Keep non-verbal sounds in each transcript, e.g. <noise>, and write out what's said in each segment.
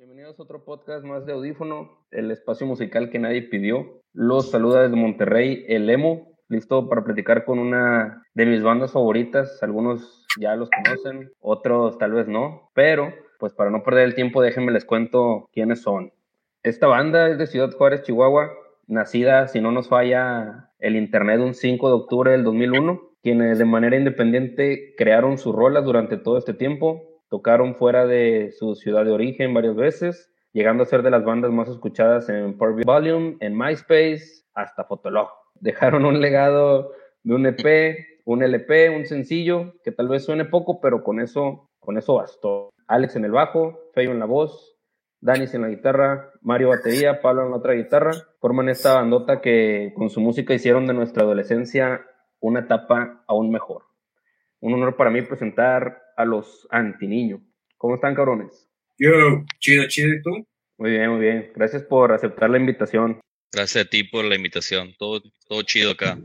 Bienvenidos a otro podcast más de Audífono, el espacio musical que nadie pidió. Los saluda desde Monterrey, el Emo, listo para platicar con una de mis bandas favoritas. Algunos ya los conocen, otros tal vez no, pero pues para no perder el tiempo déjenme les cuento quiénes son. Esta banda es de Ciudad Juárez, Chihuahua, nacida, si no nos falla el internet, un 5 de octubre del 2001, quienes de manera independiente crearon sus rolas durante todo este tiempo, tocaron fuera de su ciudad de origen varias veces, llegando a ser de las bandas más escuchadas en Power Volume, en MySpace, hasta Fotolog. <laughs> Dejaron un legado de un EP, un LP, un sencillo, que tal vez suene poco, pero con eso, con eso bastó. Alex en el bajo, Feyo en la voz, Danis en la guitarra, Mario batería, Pablo en la otra guitarra, forman esta bandota que con su música hicieron de nuestra adolescencia una etapa aún mejor. Un honor para mí presentar a los antiniños. ¿Cómo están, cabrones? Yo, chido, chido, ¿y tú? Muy bien, muy bien. Gracias por aceptar la invitación. Gracias a ti por la invitación. Todo, todo chido acá.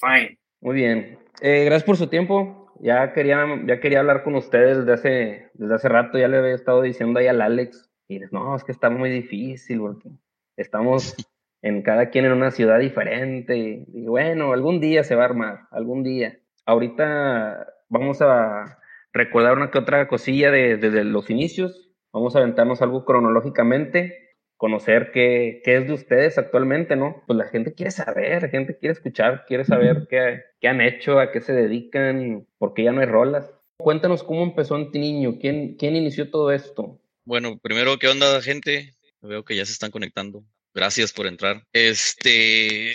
Fine. Muy bien. Eh, gracias por su tiempo. Ya quería, ya quería hablar con ustedes desde hace, desde hace rato. Ya le había estado diciendo ahí al Alex. Y les, no, es que está muy difícil porque estamos <laughs> en cada quien en una ciudad diferente. Y, bueno, algún día se va a armar, algún día. Ahorita vamos a recordar una que otra cosilla desde de, los inicios. Vamos a aventarnos algo cronológicamente, conocer qué, qué, es de ustedes actualmente, ¿no? Pues la gente quiere saber, la gente quiere escuchar, quiere saber qué, qué han hecho, a qué se dedican, por qué ya no hay rolas. Cuéntanos cómo empezó Antiniño, quién, quién inició todo esto. Bueno, primero, ¿qué onda, gente? Veo que ya se están conectando. Gracias por entrar. Este,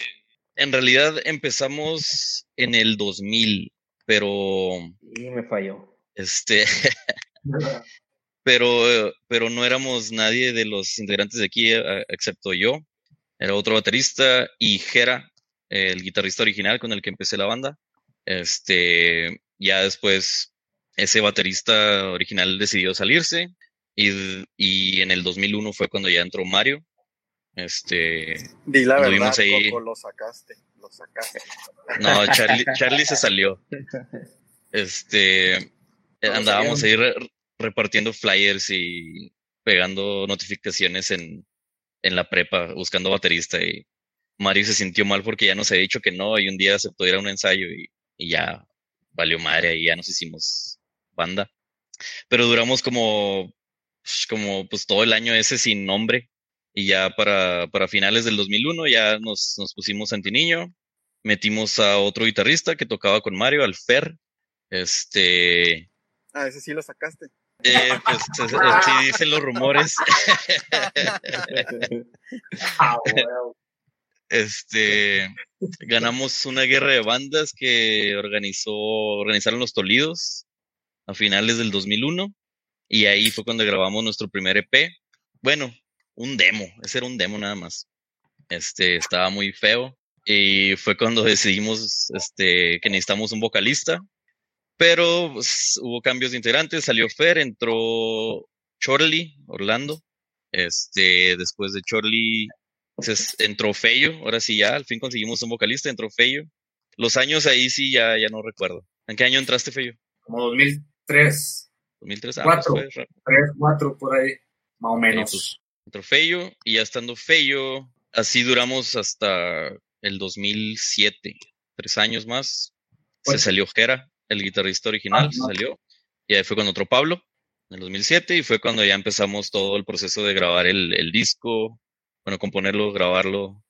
en realidad empezamos en el 2000, pero... Y me falló. Este, <laughs> pero, pero no éramos nadie de los integrantes de aquí, eh, excepto yo. Era otro baterista y Jera, el guitarrista original con el que empecé la banda. Este, ya después ese baterista original decidió salirse y, y en el 2001 fue cuando ya entró Mario. Este, Di la verdad, ahí... Coco, lo sacaste, lo sacaste. No, Charlie, Charlie se <laughs> salió. Este, andábamos ahí re, repartiendo flyers y pegando notificaciones en, en la prepa, buscando baterista y Mario se sintió mal porque ya nos había dicho que no y un día aceptó ir a un ensayo y, y ya valió madre y ya nos hicimos banda. Pero duramos como, como pues todo el año ese sin nombre y ya para, para finales del 2001 ya nos, nos pusimos antiniño, metimos a otro guitarrista que tocaba con Mario, al Fer, este... Ah, ese sí lo sacaste. Eh, pues <laughs> sí dicen los rumores. <laughs> ah. Este, ganamos una guerra de bandas que organizó, organizaron los Tolidos a finales del 2001 y ahí fue cuando grabamos nuestro primer EP. Bueno, un demo, ese era un demo nada más. Este, estaba muy feo y fue cuando decidimos este, que necesitamos un vocalista, pero pues, hubo cambios de integrantes, salió Fer, entró Chorley, Orlando, este, después de Chorley entró Feyo, ahora sí ya, al fin conseguimos un vocalista, entró Feyo. Los años ahí sí ya, ya no recuerdo. ¿En qué año entraste, Feyo? Como 2003. 2003, ah, cuatro, pues tres, cuatro por ahí, más o menos. Pues, entró Feyo y ya estando Feyo, así duramos hasta el 2007, tres años más. Pues se salió Jera, el guitarrista original, Ah, se no. salió. Y ahí fue con otro Pablo, en el 2007, y fue cuando ya empezamos todo el proceso de grabar el, el disco, bueno, componerlo, grabarlo,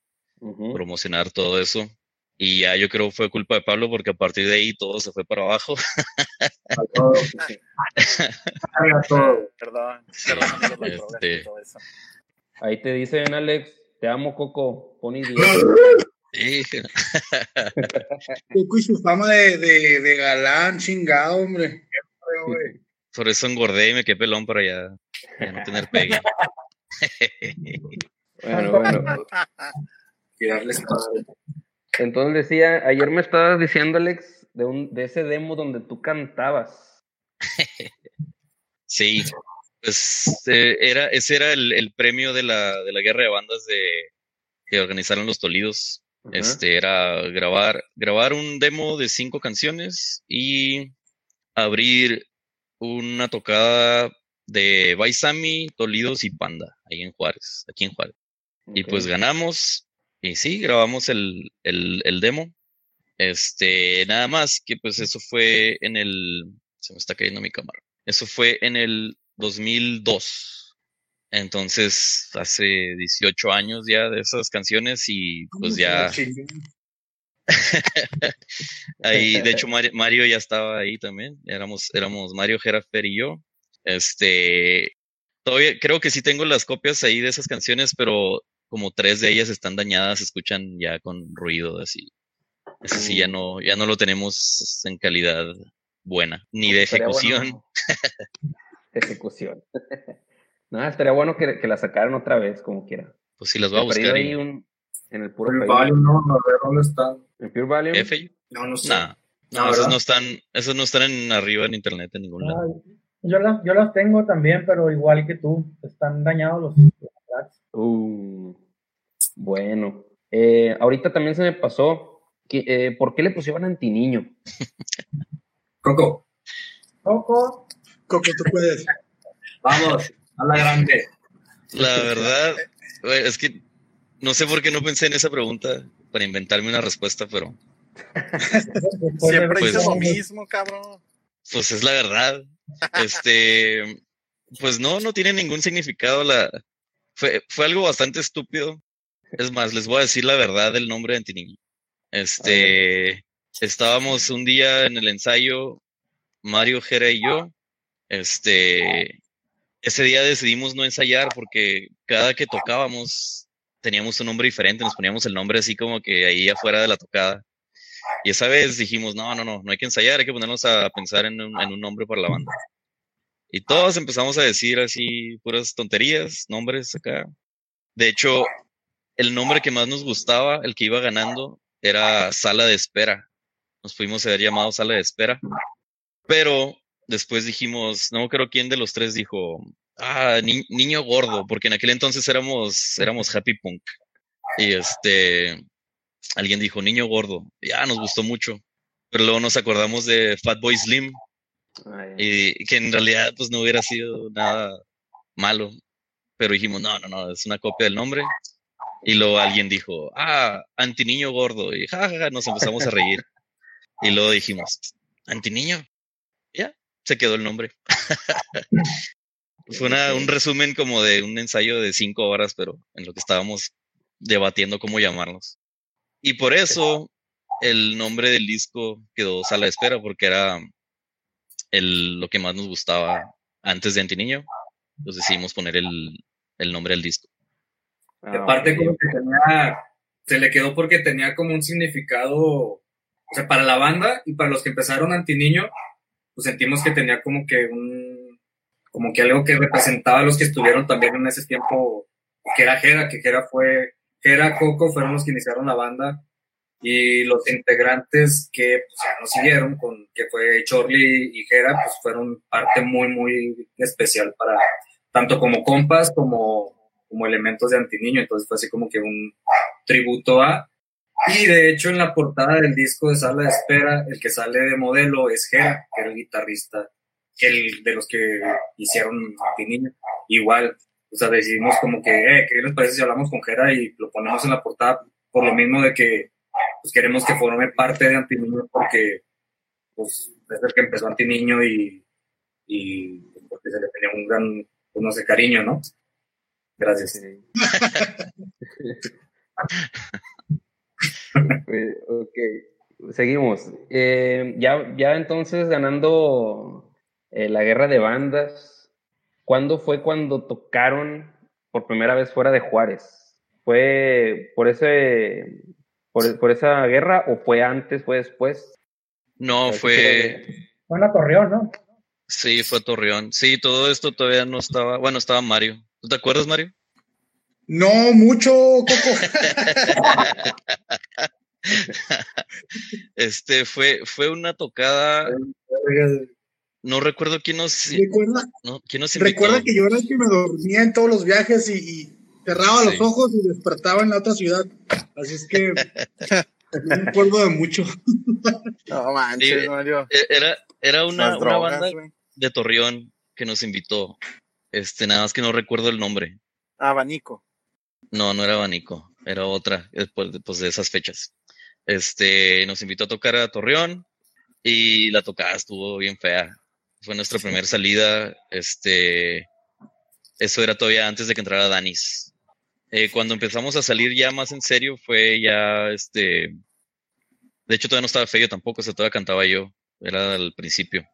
promocionar todo eso. Y ya yo creo fue culpa de Pablo porque a partir de ahí todo se fue para abajo. A todo. <laughs> Perdón, perdón, Este. todo eso. Ahí te dicen, Alex, te amo, Coco, pon idiota. <laughs> <laughs> Y su fama de, de, de galán, chingado, hombre. por eso engordé y me quedé pelón para ya, ya no tener pegue. <laughs> Bueno, bueno. <laughs> Entonces decía, ayer me estabas diciendo, Alex, de, un, de ese demo donde tú cantabas. Sí, pues eh, era, ese era el, el premio de la, de la guerra de bandas de, que organizaron los Tolidos. Ajá. Este era grabar, grabar un demo de cinco canciones y abrir una tocada de Baisami, Tolidos y Panda, ahí en Juárez, aquí en Juárez. Y pues ganamos, y sí, grabamos el, el, el demo. Este, nada más que pues eso fue en el, se me está cayendo mi cámara. Eso fue en el 2002. Entonces, hace 18 años ya de esas canciones y pues ya <laughs> ahí, de hecho Mario, Mario ya estaba ahí también. Éramos, éramos Mario Gerafer y yo. Este, todavía creo que sí tengo las copias ahí de esas canciones, pero como tres de ellas están dañadas, se escuchan ya con ruido así. Ese sí ya no, ya no lo tenemos en calidad buena, ni de ejecución. bueno- ejecución. <laughs> <laughs> no, estaría bueno que, que la sacaran otra vez, como quiera. Pues sí las voy a buscar. ahí y- un- en el puro Pure. Value, no, no, a ver dónde están. ¿En Pure Value? F, No, no sé. nah, no, No, esos no están, esos no están en arriba en internet en ningún lado. Yo, las, yo las tengo también, pero igual que tú, están dañados los, los tracks. Uh, bueno. Eh, ahorita también se me pasó. Que, eh, ¿Por qué le pusieron antiniño? Coco, Coco, Coco, tú puedes. vamos, a la grande. La verdad, es que no sé por qué no pensé en esa pregunta para inventarme una respuesta, pero <laughs> Siempre hice lo 20 años, mismo, cabrón. pues es la verdad. Este, pues no, no tiene ningún significado. La, fue, fue algo bastante estúpido. Es más, les voy a decir la verdad del nombre de Antiniño. Este, estábamos un día en el ensayo, Mario Jera y yo. Este, ese día decidimos no ensayar porque cada que tocábamos teníamos un nombre diferente, nos poníamos el nombre así como que ahí afuera de la tocada. Y esa vez dijimos, no, no, no, no hay que ensayar, hay que ponernos a pensar en un, nombre para la banda. Y todos empezamos a decir así puras tonterías, nombres acá. De hecho, el nombre que más nos gustaba, el que iba ganando, era Sala de Espera. Nos fuimos a haber llamado Sala de Espera. Pero después dijimos, no creo quién de los tres dijo, ah, ni- niño gordo, porque en aquel entonces éramos, éramos happy punk. Y este, alguien dijo niño gordo, ya nos gustó mucho. Pero luego nos acordamos de Fatboy Slim Ay, y que en realidad pues no hubiera sido nada malo. Pero dijimos, no, no, no, es una copia del nombre. Y luego alguien dijo, ah, antiniño gordo. Y jajaja, nos empezamos a reír. Y luego dijimos, antiniño. Se quedó el nombre. <laughs> Fue una- un resumen como de un ensayo de cinco horas, pero en lo que estábamos debatiendo cómo llamarlos. Y por eso el nombre del disco quedó Sala de Espera, porque era el, lo que más nos gustaba antes de Antiniño. Pues decidimos poner el, el nombre del disco. Y ah, aparte como que tenía, se le quedó porque tenía como un significado, o sea, para la banda y para los que empezaron Antiniño, pues sentimos que tenía como que un, como que algo que representaba a los que estuvieron también en ese tiempo, que era Jera, que Jera fue, Jera, Coco fueron los que iniciaron la banda y los integrantes que pues, nos siguieron, con, que fue Chorly y Jera, pues fueron parte muy, muy especial para, tanto como compas como como elementos de antiniño, entonces fue así como que un tributo a. Y de hecho en la portada del disco de Sala de Espera, el que sale de modelo es Jera, que era el guitarrista, el de los que hicieron antiniño. Igual, o sea, decidimos como que, eh, ¿qué les parece si hablamos con Jera y lo ponemos en la portada? Por lo mismo de que pues, queremos que forme parte de antiniño porque pues es el que empezó antiniño y, y porque se le tenía un gran, pues, no sé, cariño, ¿no? Gracias. <laughs> <laughs> Ok, seguimos. Eh, ya, ya entonces ganando eh, la guerra de bandas, ¿cuándo fue cuando tocaron por primera vez fuera de Juárez? ¿Fue por ese por, por esa guerra o fue antes, fue después? No, fue, fue en la Torreón, ¿no? sí, fue Torreón. Sí, todo esto todavía no estaba, bueno, estaba Mario. ¿Tú te acuerdas, Mario? No mucho, Coco. <laughs> Este fue, fue una tocada, no recuerdo quién nos, Recuerda, no, quién nos invitó. recuerda que yo era el que me dormía en todos los viajes y, y cerraba los ojos y despertaba en la otra ciudad. Así es que no me acuerdo de mucho. No manches, Sí. Mario. E- Era, era una, Las una drogas, banda de Torreón que nos invitó. Este, nada más que no recuerdo el nombre. Abanico. No, no era Abanico, era otra, después de, pues, de esas fechas. Este, nos invitó a tocar a Torreón y la tocada estuvo bien fea. Fue nuestra primera salida, este, eso era todavía antes de que entrara Danis. Eh, cuando empezamos a salir ya más en serio fue ya, este, de hecho todavía no estaba feo tampoco, o sea, todavía cantaba yo, era al principio.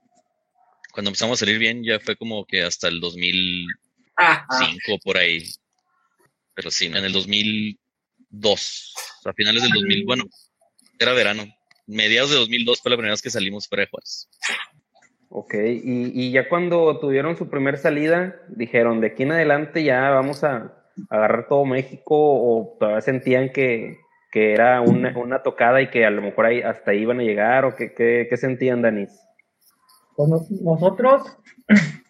Cuando empezamos a salir bien ya fue como que hasta el 2005 por ahí. Pero sí, en el 2002, a finales del 2000, bueno, era verano. Mediados de 2002 fue la primera vez que salimos fuera de Juárez. Ok, y, y, ya cuando tuvieron su primer salida, dijeron, de aquí en adelante ya vamos a agarrar todo México o todavía sentían que, que era una, una, tocada y que a lo mejor ahí, hasta ahí iban a llegar o qué, qué, qué sentían, Danis? Pues nosotros, <clears throat>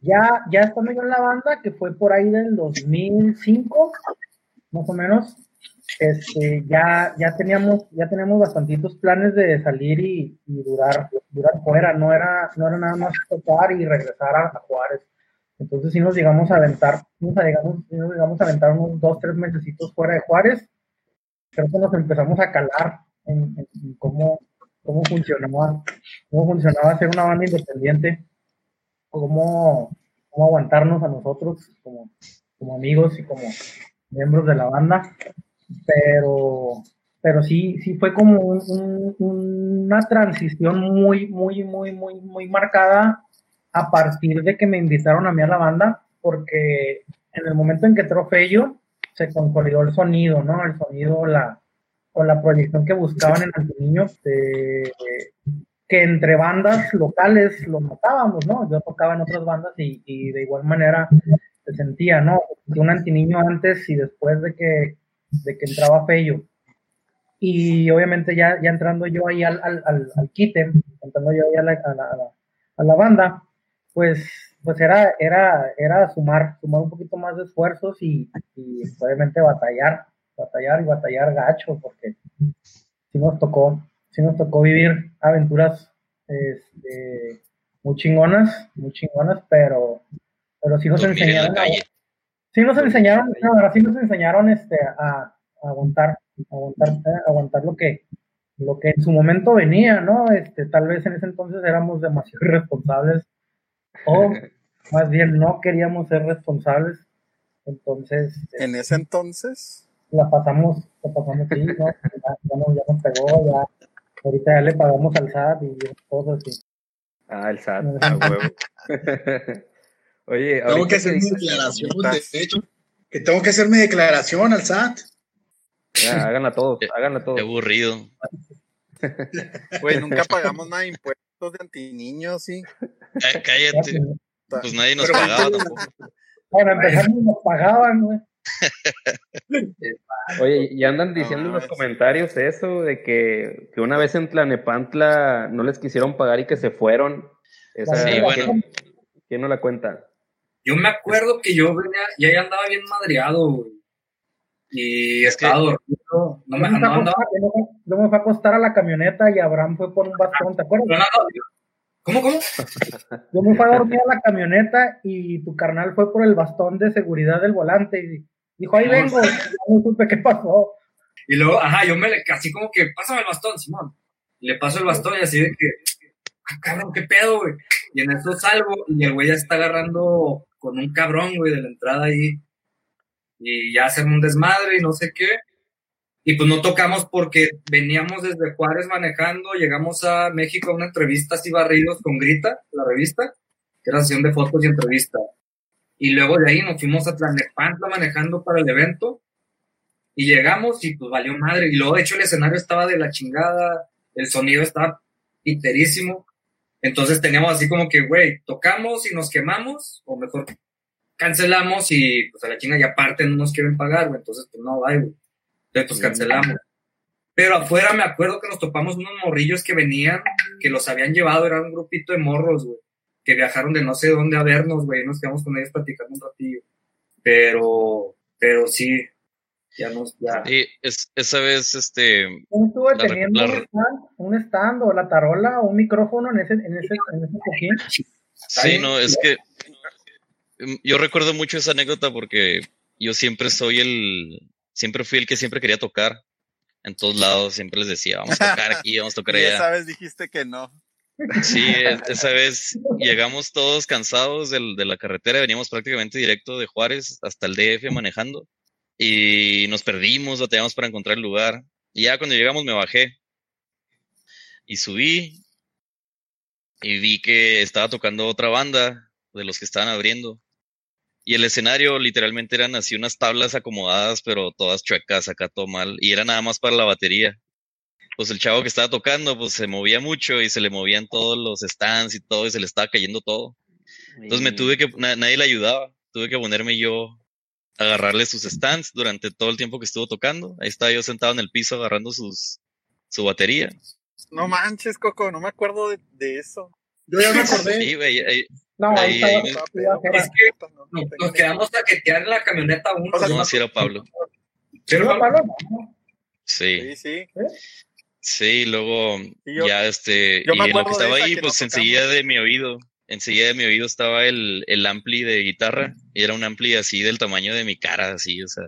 ya, ya estando yo en la banda, que fue por ahí del 2005, más o menos, este, ya, ya teníamos, ya teníamos bastantitos planes de salir y, durar, durar fuera, no era, no era nada más tocar y regresar a, Juárez. Entonces sí nos llegamos a aventar, nos llegamos, nos llegamos a aventar unos dos, tres mesecitos fuera de Juárez. Creo que nos empezamos a calar en, cómo, cómo funcionaba, cómo funcionaba ser una banda independiente, cómo, cómo aguantarnos a nosotros como, como amigos y como miembros de la banda pero, pero sí, sí fue como una transición muy, muy, muy, muy, muy marcada a partir de que me invitaron a mí a la banda, porque en el momento en que Trofeo se consolidó el sonido, ¿no? El sonido, la, con la proyección que buscaban en Antiniño, de, que entre bandas locales lo notábamos, ¿no? Yo tocaba en otras bandas y, y de igual manera se sentía, ¿no? De un antiniño antes y después de que de que entraba Fello. Y obviamente ya, ya entrando yo ahí al, al, al, quite, entrando yo ahí a la, a la, a la, banda, pues, pues era, era, era sumar, sumar un poquito más de esfuerzos y, y obviamente batallar, batallar y batallar gacho, porque sí nos tocó, sí nos tocó vivir aventuras este, muy chingonas, muy chingonas, pero, pero sí nos enseñaron sí nos enseñaron, no, sí nos enseñaron este, a, aguantar, aguantar, aguantar lo que, lo que en su momento venía, ¿no? Este, tal vez en ese entonces éramos demasiado <laughs> irresponsables o <laughs> más bien no queríamos ser responsables. Entonces. ¿En ese entonces? La pasamos, la pasamos, sí, ¿no? Ya, nos, ya, nos, pegó, ya. Ahorita ya le pagamos al SAT y cosas así. Ah, el SAT, a huevo. <laughs> Oye, tengo que hacer mi declaración, de hecho, que tengo que hacer mi declaración al SAT. Ya, háganla todos, háganla todos. Qué aburrido. <laughs> Güey, nunca pagamos nada de impuestos de antiniños, sí. cállate. Pues nadie nos pagaba tampoco. Bueno, empezamos nos pagaban, güey. <laughs> Oye, y andan diciendo en los comentarios eso de que, que, una vez en Tlanepantla no les quisieron pagar y que se fueron. Esa, sí, bueno. ¿Quién no la cuenta? Yo me acuerdo que yo venía, ya andaba bien madreado, güey. Y estaba dormido. No me, no andaba. Yo me fue a acostar a la camioneta y Abraham fue por un bastón, ¿te acuerdas? ¿Cómo, cómo? Yo me fui a dormir a la camioneta y tu carnal fue por el bastón de seguridad del volante y dijo, ahí vengo, <laughs> no supe qué pasó. Y luego, ajá, yo me le, así como que, pásame el bastón, Simón. Y le paso el bastón y así de que, ah, cabrón, qué pedo, güey. Y en eso salgo y el güey ya está agarrando con un cabrón, güey, de la entrada ahí. Y ya hacen un desmadre y no sé qué. Y pues no tocamos porque veníamos desde Juárez manejando, llegamos a México a una entrevista así barridos con Grita, la revista, que era sesión de fotos y entrevista. Y luego de ahí nos fuimos a Tlanepantla manejando para el evento. Y llegamos y pues valió madre. Y luego, de hecho, el escenario estaba de la chingada, el sonido estaba piterísimo. Entonces teníamos así como que, güey, tocamos y nos quemamos, o mejor cancelamos y pues a la chinga ya aparte no nos quieren pagar, güey. Entonces, pues no, güey. Entonces, pues cancelamos. Pero afuera me acuerdo que nos topamos unos morrillos que venían, que los habían llevado, era un grupito de morros, güey, que viajaron de no sé dónde a vernos, güey. Nos quedamos con ellos platicando un ratillo. Pero, pero sí, ya nos, ya. Sí, es, esa vez, este. estuvo teniendo un, stand, un, stand, o la tarola o un micrófono en ese, en ese, en ese Sí, no, es que mm, yo recuerdo mucho esa anécdota porque yo siempre soy el, siempre fui el que siempre quería tocar. En todos lados siempre les decía, vamos a tocar aquí, vamos a tocar <laughs> Y allá. esa vez dijiste que no. Sí, esa vez llegamos todos cansados del- de la carretera, veníamos prácticamente directo de Juárez hasta el DF manejando y nos perdimos, batallamos para encontrar el lugar. Y ya cuando llegamos me bajé y subí y vi que estaba tocando otra banda de los que estaban abriendo. Y el escenario literalmente eran así unas tablas acomodadas, pero todas chuecas, acá todo mal. Y era nada más para la batería pues el chavo que estaba tocando, pues se movía mucho y se le movían todos los stands y todo y se le estaba cayendo todo. Entonces me tuve que, na- nadie le ayudaba, tuve que ponerme yo a agarrarle sus stands durante todo el tiempo que estuvo tocando. Ahí estaba yo sentado en el piso agarrando sus, su batería. No manches, Coco, no me acuerdo de, de eso. Yo ya me acordé. Sí, güey, ahí- No, Ahí- ahí me- Es que no, no nos, nos quedamos a quetear en la camioneta uno. O sea, no, sí era Pablo. No, Pablo, no. Sí, Sí, sí. Sí, luego yo- ya este, yo y en lo que estaba ahí, que pues enseguida de mi oído, enseguida de mi oído estaba el, el ampli de guitarra, y era un ampli así del tamaño de mi cara, así, o sea.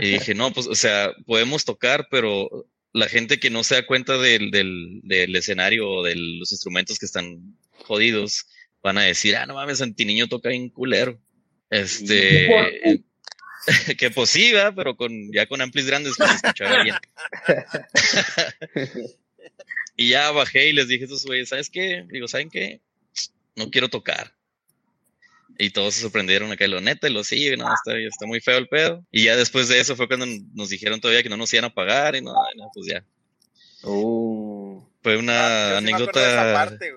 Y <laughs> dije, no, pues, o sea, podemos tocar, pero la gente que no se da cuenta del, del, del escenario o de los instrumentos que están jodidos, van a decir, ah, no mames, Antiniño toca bien culero. Este, <laughs> que pues sí, ¿verdad? pero con, ya con amplis grandes pues, escuchaba bien. <laughs> y ya bajé y les dije a estos güeyes, ¿sabes qué? Digo, ¿saben qué? No quiero tocar. Y todos se sorprendieron acá, lo neta, y lo sí, no, está, está muy feo el pedo. Y ya después de eso fue cuando nos dijeron todavía que no nos iban a pagar, y no, no, pues ya. Uh, Fue una Ah, sí anécdota. parte.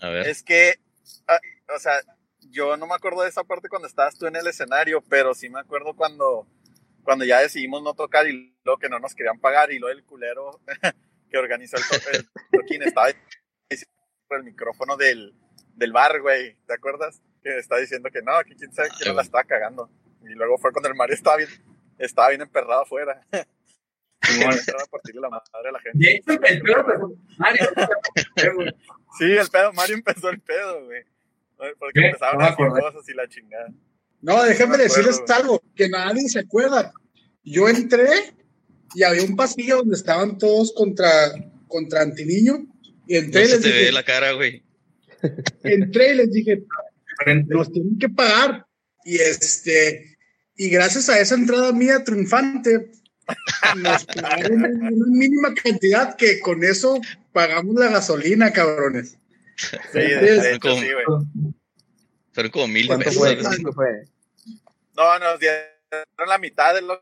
A ver. Es que, ah, o sea, yo no me acuerdo de esa parte cuando estabas tú en el escenario, pero sí me acuerdo cuando, cuando ya decidimos no tocar y luego que no nos querían pagar y luego el culero <laughs> que organizó el, to- el <laughs> toquín estaba diciendo por el micrófono del, del bar, güey, ¿te acuerdas? Que estaba diciendo que no, que quién sabe quién no la estaba cagando. Y luego fue cuando el Mario estaba bien, estaba bien emperrado afuera. <laughs> Y entraba a partirle la madre a la gente. El fue Mario. Sí, el pedo, Mario empezó el pedo, güey. Porque ¿Qué? empezaron No a decir cosas y la chingada. No, déjame No me acuerdo, decirles algo que nadie se acuerda. Yo entré y había un pasillo donde estaban todos contra, contra Antiniño. Y No entré, y se les te ve dije, la cara, güey. <laughs> entré y les dije, nos tienen que pagar. Y este, y gracias a esa entrada mía triunfante, <laughs> nos pagaron una mínima cantidad que con eso pagamos la gasolina, cabrones. <laughs> Sí, Sí, de hecho, como- sí, güey. Fueron como mil ¿Cuánto pesos. fue? No, nos dieron la mitad de lo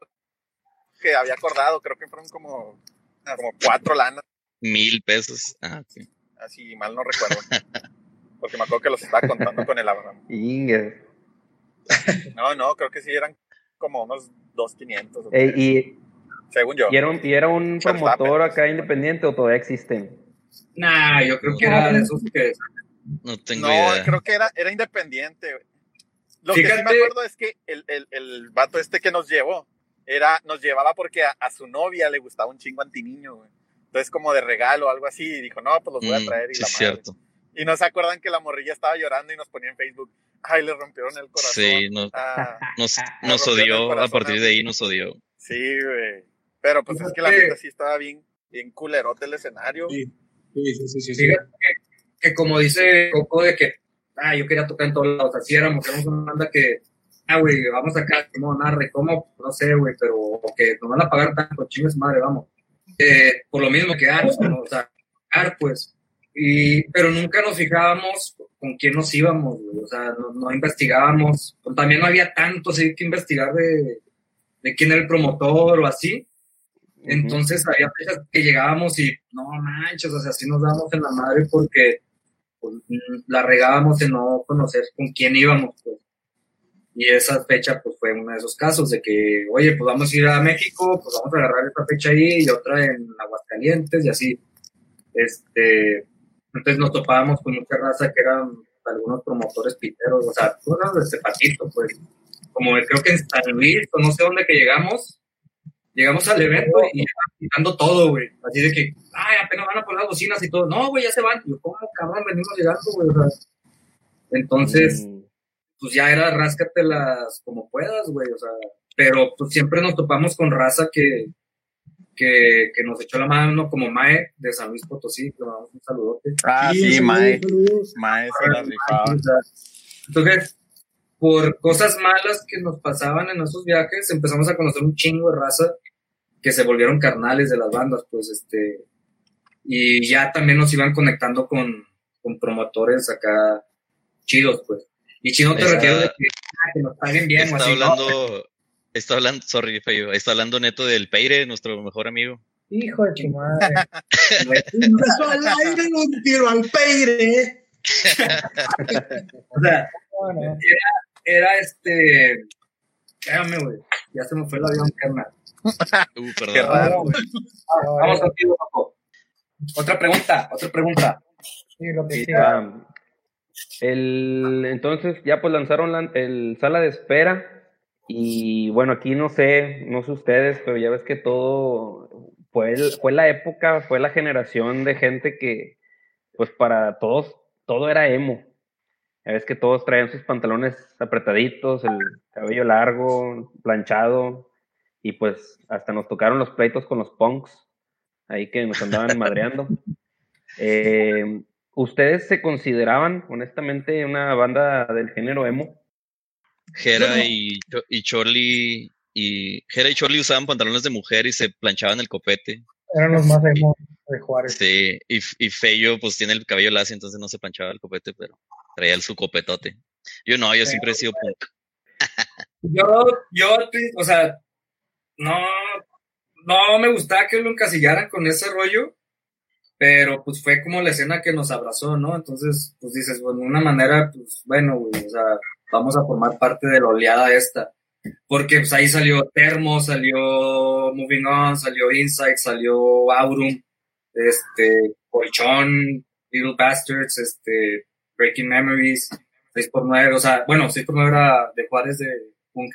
que había acordado. Creo que fueron como, como cuatro lanas, Mil pesos. Ah, ok. así mal no recuerdo. <laughs> Porque me acuerdo que los estaba contando con el Abraham. Inge. No, no, creo que sí eran como unos 2.500. o Ey, tres, y, según yo. y era un, ¿Y era un promotor acá independiente o todavía existen? Nah, yo creo que era de esos que. No tengo No, idea. creo que era, era independiente. güey. Lo que sí Fíjate- me acuerdo es que el, el, el vato este que nos llevó, era, nos llevaba porque a, a su novia le gustaba un chingo antiniño, güey. Entonces, como de regalo o algo así, y dijo, no, pues los voy a Mm, traer y sí, la es madre. cierto. Y no se acuerdan que la morrilla estaba llorando y nos ponía en Facebook, ay, le rompieron el corazón. Sí, no- Ah, Nos, odió, a partir de ahí nos odió. sí, güey. Pero pues es que la Fíjate. neta sí estaba bien, bien culerote el escenario. Sí, sí, sí, sí, sí, que, como dice Coco, de que, ah, yo quería tocar en todos lados. Así éramos, éramos una banda que, ah, güey, vamos acá, como narre, ¿cómo? No sé, güey, pero que nos van a pagar tanto, chingues madre, vamos. Eh, por lo mismo que, como, o sea, pagar, pues. Y, pero nunca nos fijábamos con quién nos íbamos. O sea, no, no investigábamos. También no había tanto así que investigar de, de quién era el promotor o así. Entonces había fechas que llegábamos y no manches, o sea, así nos dábamos en la madre porque pues, mm, la regábamos en no conocer con quién íbamos, pues. Y esa fecha, pues, fue uno de esos casos de que, oye, pues vamos a ir a México, pues vamos a agarrar esta fecha ahí y otra en Aguascalientes y así. Este, entonces nos topábamos con mucha raza que eran algunos promotores piteros, o sea, cosas de Cepatito, pues. Como creo que en San Luis, o no sé dónde que llegamos, llegamos al evento y quitando todo, güey. Así de que, ay, apenas van a poner las bocinas y todo. No, güey, ya se van. Y yo, ¿cómo cabrón venimos llegando, güey? O sea, Entonces, Mm, pues ya era ráscatelas como puedas, güey, o sea, pero pues siempre nos topamos con raza que, que, que nos echó la mano, como Mae de San Luis Potosí, que le mandamos un saludote. Ah, sí, saludos, Mae. Mae se la rifaba. Entonces, por cosas malas que nos pasaban en esos viajes, empezamos a conocer un chingo de raza que se volvieron carnales de las bandas, pues, este, y ya también nos iban conectando con, con promotores acá chidos, pues. Y chido te refiero de que, ah, que nos paguen bien o Está así, ¿no? hablando, está hablando, sorry, Feyo, está hablando neto del Peire, nuestro mejor amigo. Hijo de tu madre. Beso <laughs> al aire, un tiro al peire. <laughs> O sea, Bueno, era este, espérame, güey, ya se me fue el avión, carnal. Uh, Qué perdón. raro, güey. Vamos contigo, Paco. Otra pregunta, otra pregunta. sí, lo que el, entonces ya pues lanzaron la- el sala de espera y bueno, aquí no sé, no sé ustedes, pero ya ves que todo fue, el- fue la época, fue la generación de gente que pues para todos, todo era emo. Ya ves que todos traían sus pantalones apretaditos, el cabello largo, planchado y pues hasta nos tocaron los pleitos con los punks ahí que nos andaban <laughs> madreando. Eh, ¿Ustedes se consideraban, honestamente, una banda del género emo? Jera y, y Chorli y Jera y Chorli usaban pantalones de mujer y se planchaban el copete. Eran los más emo de Juárez. Sí, y, y Feyo pues tiene el cabello lacio, entonces no se planchaba el copete, pero traía el su copetote. Yo no, yo siempre he sido punk. Yo, yo, o sea, no, no me gustaba que lo encasillaran con ese rollo, pero pues fue como la escena que nos abrazó, ¿no? Entonces, pues dices, bueno, de una manera, pues bueno, güey, o sea, vamos a formar parte de la oleada esta. Porque pues ahí salió Termo, salió Moving On, salió Insight, salió Aurum, este, Colchón, Little Bastards, este, Breaking Memories, 6x9, o sea, bueno, 6x9 era de Juárez de punk.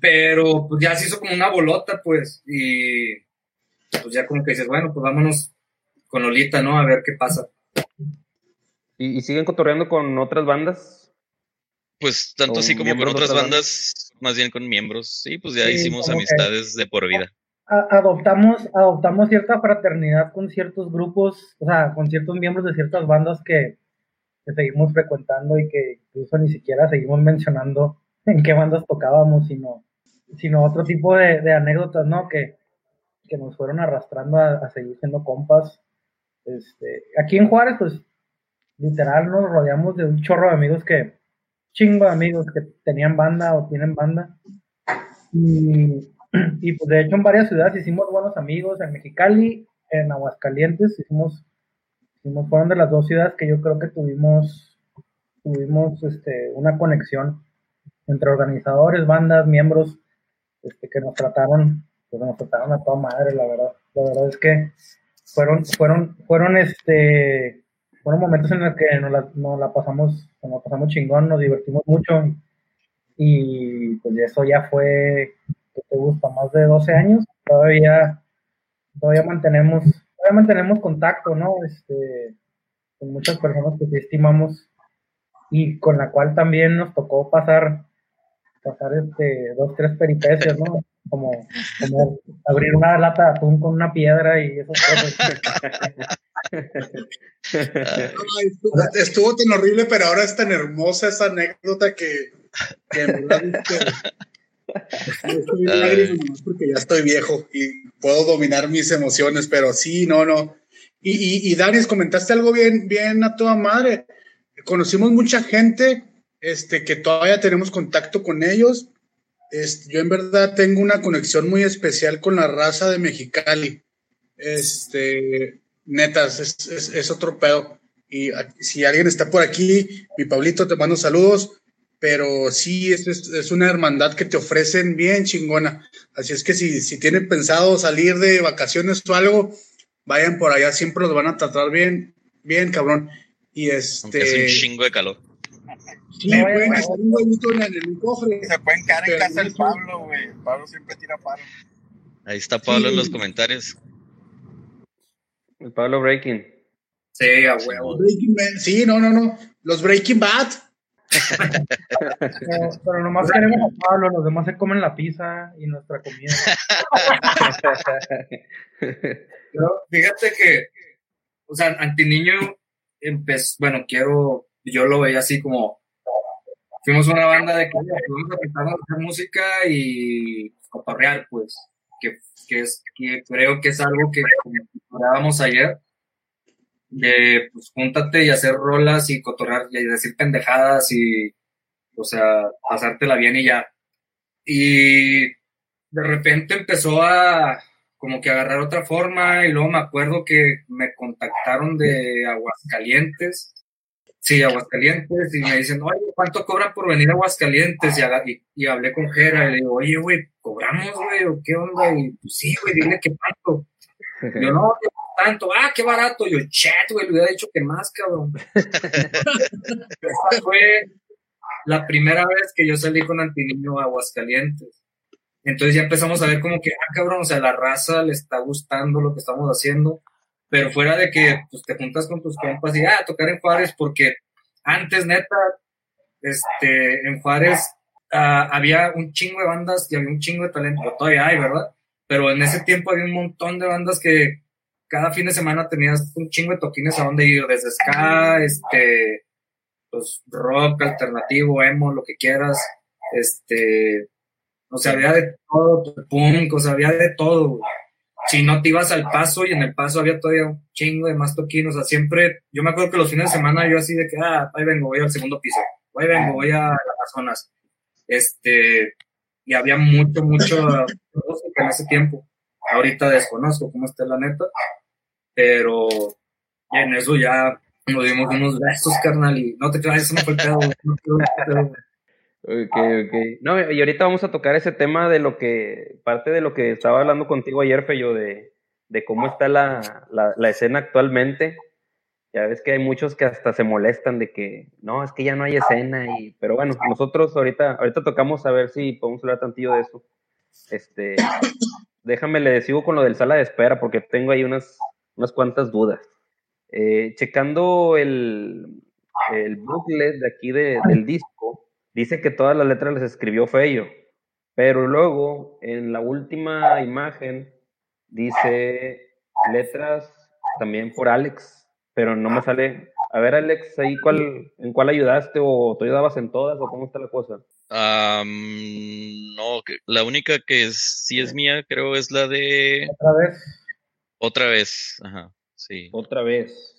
Pero pues ya se hizo como una bolota, pues, y pues ya como que dices, bueno, pues vámonos con Lolita, ¿no? A ver qué pasa. ¿Y, y siguen cotorreando con otras bandas? Pues tanto así como con otras bandas, más bien con miembros. Sí, pues ya Sí, hicimos amistades de por vida. A- adoptamos, adoptamos cierta fraternidad con ciertos grupos, o sea, con ciertos miembros de ciertas bandas que, que seguimos frecuentando y que incluso ni siquiera seguimos mencionando <laughs> en qué bandas tocábamos, sino, sino otro tipo de, de anécdotas, ¿no? Que, que nos fueron arrastrando a, a seguir siendo compas. Este, aquí en Juárez, pues, literal nos rodeamos de un chorro de amigos que, chingo de amigos que tenían banda o tienen banda. Y, <clears throat> y pues de hecho en varias ciudades hicimos buenos amigos, en Mexicali, en Aguascalientes, hicimos, fueron de las dos ciudades que yo creo que tuvimos, tuvimos este, una conexión entre organizadores, bandas, miembros, este, que nos trataron, pues nos trataron a toda madre, la verdad. La verdad es que fueron, fueron, fueron este, fueron momentos en los que nos la, nos la pasamos, nos pasamos chingón, nos divertimos mucho y pues eso ya fue, ¿qué te gusta? Más de 12 años, todavía, todavía mantenemos, mantenemos contacto, ¿no? Este, con muchas personas que estimamos y con la cual también nos tocó pasar, pasar este, dos, tres peripecias, ¿no? Como, como abrir una lata de atún con una piedra y esas cosas. Ay, <laughs> estuvo, tan horrible, pero ahora es tan hermosa esa anécdota que, Ay. porque ya estoy viejo y puedo dominar mis emociones, pero sí, no, no. Y, y, y Danis, comentaste algo bien, bien a toda madre. Conocimos mucha gente este, que todavía tenemos contacto con ellos. Este, yo en verdad tengo una conexión muy especial con la raza de Mexicali. Este, netas, es, es, es otro pedo. Y si alguien está por aquí, mi Pablito, te mando saludos. Pero sí, es, es, es una hermandad que te ofrecen bien chingona. Así es que si, si tienen pensado salir de vacaciones o algo, vayan por allá, siempre los van a tratar bien, bien, cabrón. Y Aunque hace un este. chingo de calor. Sí, No, pueden no, hacer un huevito en el, cofre. Se pueden quedar en casa del es- Pablo, güey. Pablo siempre tira paro. Ahí está Pablo en los comentarios. El Pablo Breaking. Sí, a huevo. Breaking Bad, sí, no, no, no. Los Breaking Bad, Pero, pero nomás queremos a Pablo, los demás se comen la pizza y nuestra comida. <laughs> Fíjate que, o sea, Antiniño empezó, bueno, quiero, yo lo veía así como, fuimos una banda de que fuimos a pintar a hacer música y cotorrear, pues, que, que, es, que creo que es algo que hablábamos ayer, de, pues, júntate y hacer rolas y cotorrear y decir pendejadas y, o sea, pasártela bien y ya. Y de repente empezó a, como que agarrar otra forma y luego me acuerdo que me contactaron de Aguascalientes. Sí, Aguascalientes, y me dicen, oye, ¿cuánto cobran por venir a Aguascalientes? Y, y, y hablé con Jera y le digo, oye, güey, ¿cobramos, güey? ¿O qué onda? Y pues sí, güey, dile que tanto. Yo, no, tanto. Ah, qué barato. Yo, chat, güey, le hubiera dicho que más, cabrón. <laughs> Esa fue la primera vez que yo salí con Antiniño a Aguascalientes. Entonces ya empezamos a ver como que, ah, cabrón, o sea, la raza le está gustando lo que estamos haciendo, pero fuera de que pues, te juntas con tus compas y, ah, tocar en Juárez, porque antes, neta, este, en Juárez ah, había un chingo de bandas y había un chingo de talento, todavía hay, ¿verdad? Pero en ese tiempo había un montón de bandas que cada fin de semana tenías un chingo de toquines a donde ir, desde ska, este, pues rock alternativo, emo, lo que quieras, este, o sea, había de todo, punk, o sea, había de todo. Si no te ibas al paso y en el paso había todavía un chingo de más toquinos, o sea, siempre, yo me acuerdo que los fines de semana yo así de que, ah, ahí vengo, voy al segundo piso, ahí vengo, voy a las zonas, este, y había mucho, mucho <laughs> en ese tiempo. Ahorita desconozco cómo está la neta, pero en eso ya nos dimos unos besos, carnal, y no te creas, eso no fue pedo, no. Ok, ok. No, y ahorita vamos a tocar ese tema de lo que, parte de lo que estaba hablando contigo ayer, Feyo, de, de cómo está la, la, la escena actualmente. Ya ves que hay muchos que hasta se molestan de que, no, es que ya no hay escena, y, pero bueno, nosotros ahorita, ahorita tocamos a ver si podemos hablar tantillo de eso. Este, déjame, le sigo con lo del sala de espera, porque tengo ahí unas, unas cuantas dudas. Eh, checando el, el booklet de aquí de- del disco, dice que todas las letras las escribió Feyo, pero luego en la última imagen dice letras también por Alex, pero no me sale. A ver, Alex, ahí cuál, ¿en cuál ayudaste o tú ayudabas en todas o cómo está la cosa? Am, no, la única que es- sí es mía, creo, es la de Otra vez. Otra vez. Ajá, sí. Otra vez.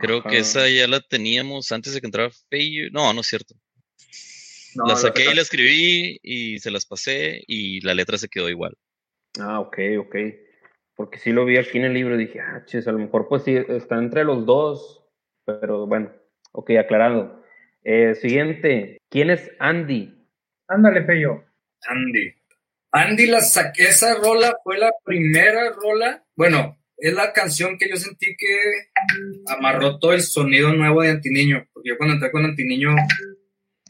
Creo que esa ya la teníamos antes de que entrara Feyo. No, no es cierto. No, la saqué que- y la escribí y se las pasé y la letra se quedó igual. Ah, ok, ok. Porque sí lo vi aquí en el libro y dije, ah, chis, a lo mejor pues sí, está entre los dos, pero bueno, ok, aclarado. Eh, siguiente, ¿quién es Andy? Ándale, Feyo. Andy. Andy la saqué, esa rola fue la primera rola, bueno, es la canción que yo sentí que amarró todo el sonido nuevo de Antiniño, porque yo cuando entré con Antiniño,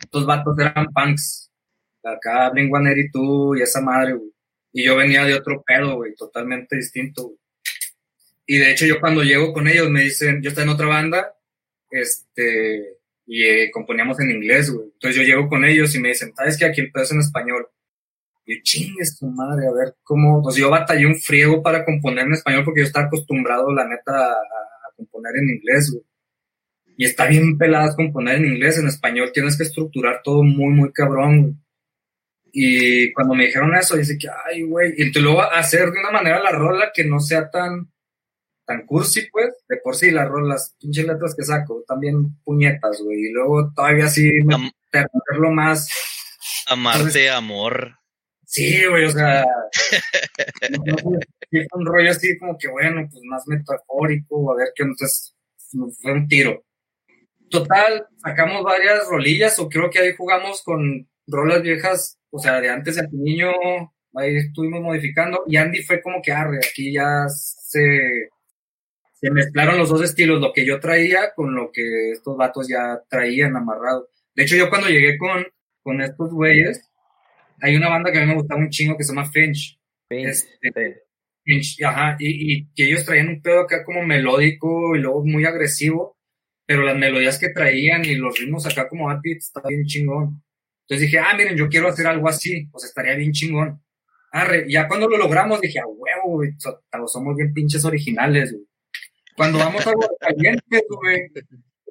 estos vatos eran punks, acá Blink-182 y esa madre, güey, y yo venía de otro pedo, güey, totalmente distinto, güey. Y de hecho yo cuando llego con ellos me dicen, yo estoy en otra banda, este, y eh, componíamos en inglés, güey. Entonces yo llego con ellos y me dicen, ¿sabes que aquí el en español? Y yo, chingues tu madre, a ver cómo. Pues yo batallé un friego para componer en español porque yo estaba acostumbrado, la neta, a, a componer en inglés, güey. Y está bien pelada componer en inglés, en español tienes que estructurar todo muy, muy cabrón, güey. Y cuando me dijeron eso, dice que, ay, güey, y entonces luego hacer de una manera la rola que no sea tan, tan cursi, pues, de por sí las rolas, pinches letras que saco, también puñetas, güey, y luego todavía así Am- meterlo más, amarte, amor. Sí, güey, o sea, <laughs> no, no, sí, fue un rollo así como que, bueno, pues más metafórico, a ver qué, entonces, fue un tiro. Total, sacamos varias rolillas, o creo que ahí jugamos con rolas viejas, o sea, de antes del niño, ahí estuvimos modificando, y Andy fue como que, arre, aquí ya se, se mezclaron los dos estilos, lo que yo traía con lo que estos vatos ya traían amarrado. De hecho, yo cuando llegué con, con estos güeyes, hay una banda que a mí me gustaba un chingo que se llama Finch. Finch, Este- sí. Finch, ajá, y, y que ellos traían un pedo acá como melódico y luego muy agresivo. pero las melodías que traían y los ritmos acá como happy estaba bien chingón. Entonces dije, ah, miren, yo quiero hacer algo así, pues estaría bien chingón. Arre, ya cuando lo logramos dije, a huevo, güey, somos bien pinches originales, güey. Cuando vamos a caliente, güey,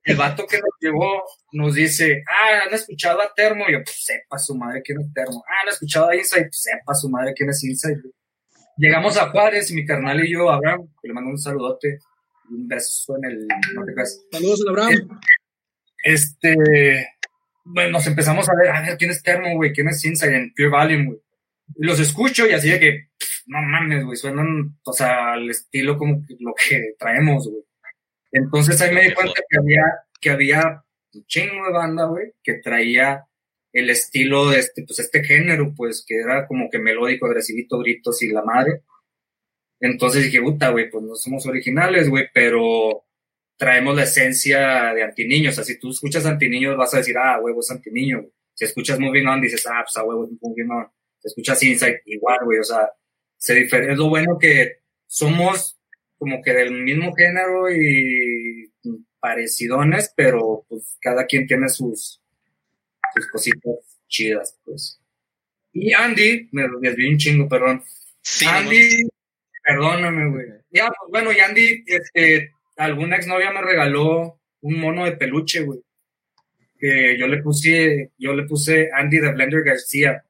el vato que nos llevó nos dice, ah, ¿han escuchado a Termo? Y yo, pues sepa su madre quién es Termo. Ah, ¿han escuchado a Inside? Pues sepa su madre quién es Inside. Llegamos a Juárez y mi carnal y yo, Abraham, que le mando un saludote, un beso en el... Saludos a Abraham. Este, bueno, nos empezamos a ver, a ver, ¿quién es Termo, güey? ¿Quién es Inside? En Pure Volume, güey. Los escucho y así de que, no mames, güey, suenan, o sea, al estilo como lo que traemos, güey. Entonces ahí me di cuenta que había, que había un chingo de banda, güey, que traía el estilo de este, pues este género, pues, que era como que melódico, agresivito, gritos y la madre. Entonces dije, puta, güey, pues no somos originales, güey, pero traemos la esencia de antiniños. O sea, si tú escuchas antiniños, vas a decir, ah, huevo, es antiniño. Si escuchas Moving On, dices, ah, pues a huevo, es Moving On. Si escuchas Insight, igual, güey, o sea, se Es lo bueno que somos como que del mismo género y parecidones, pero pues cada quien tiene sus, sus cositas chidas, pues. Y Andy, me desvié un chingo, perdón. Andy, perdóname, güey. Ya, pues bueno, y Andy, este, alguna exnovia me regaló un mono de peluche, güey. Que yo le puse, yo le puse Andy de Blender García.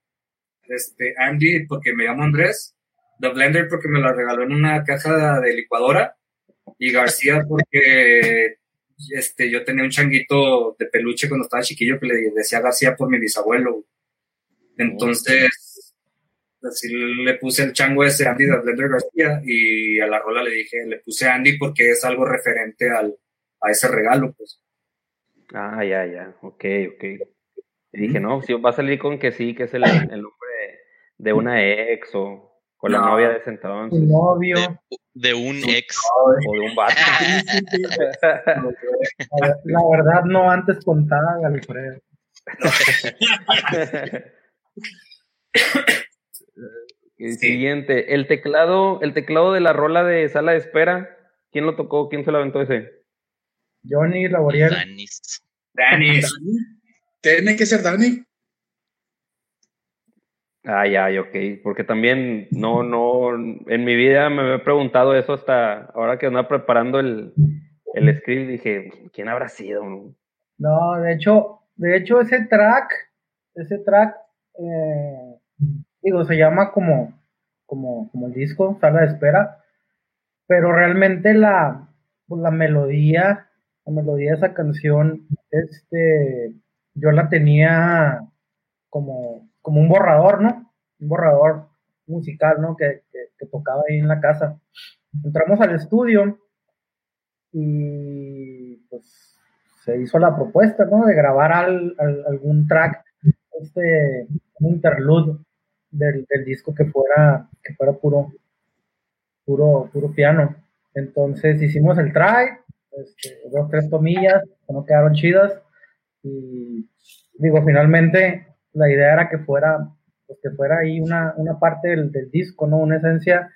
Este, Andy, porque me llamo Andrés, The Blender porque me la regaló en una caja de licuadora y García porque este, yo tenía un changuito de peluche cuando estaba chiquillo que le decía García por mi bisabuelo. Entonces, así le puse el chango ese Andy de Blender García y a la rola le dije, le puse Andy porque es algo referente al, a ese regalo, pues. Ah, ya, ya, ok, ok. Y dije, no, si va a salir con que sí, que es el, el nombre de una ex o con la novia de ese entonces. novio. De, un ex. O de un vato. <laughs> <laughs> la verdad, no antes contada, Galifredo. <laughs> Siguiente, el teclado, el teclado de la rola de sala de espera, ¿quién lo tocó? ¿Quién se lo aventó ese? Johnny Laboriel. Danis. Danis. Tiene que ser Dani. Ay, ay, ok, porque también no, no, en mi vida me he preguntado eso hasta ahora que andaba preparando el, el script, dije, ¿quién habrá sido? No, de hecho, de hecho ese track, ese track, eh, digo, se llama como, como, como el disco, sala de espera, pero realmente la, pues, la melodía, la melodía de esa canción, este, yo la tenía como como un borrador, ¿no? Un borrador musical, ¿no? Que, tocaba ahí en la casa. Entramos al estudio y pues se hizo la propuesta, ¿no? De grabar algún track, este, un interlude del, disco que fuera, que fuera puro, puro, puro piano. Entonces hicimos el track, este, dos, tres tomillas, que no quedaron chidas. Y digo, finalmente la idea era que fuera, pues que fuera ahí una, una parte del, disco, ¿no? Una esencia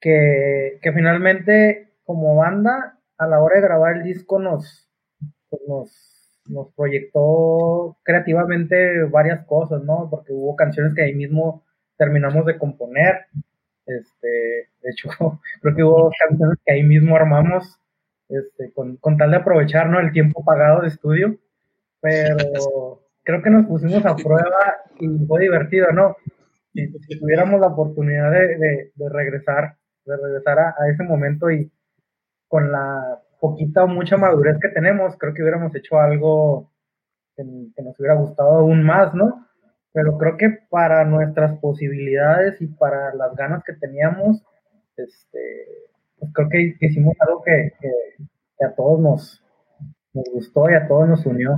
que, que, finalmente como banda a la hora de grabar el disco nos, pues nos, nos proyectó creativamente varias cosas, ¿no? Porque hubo canciones que ahí mismo terminamos de componer. Este, de hecho, <laughs> creo que hubo canciones que ahí mismo armamos este, con, con tal de aprovechar ¿no? el tiempo pagado de estudio. Pero, creo que nos pusimos a prueba y fue divertido, ¿no? Si, tuviéramos la oportunidad de, regresar, de regresar a, ese momento y con la poquita o mucha madurez que tenemos, creo que hubiéramos hecho algo que, nos hubiera gustado aún más, ¿no? Pero creo que para nuestras posibilidades y para las ganas que teníamos, este, pues creo que hicimos algo que, que a todos nos, nos gustó y a todos nos unió.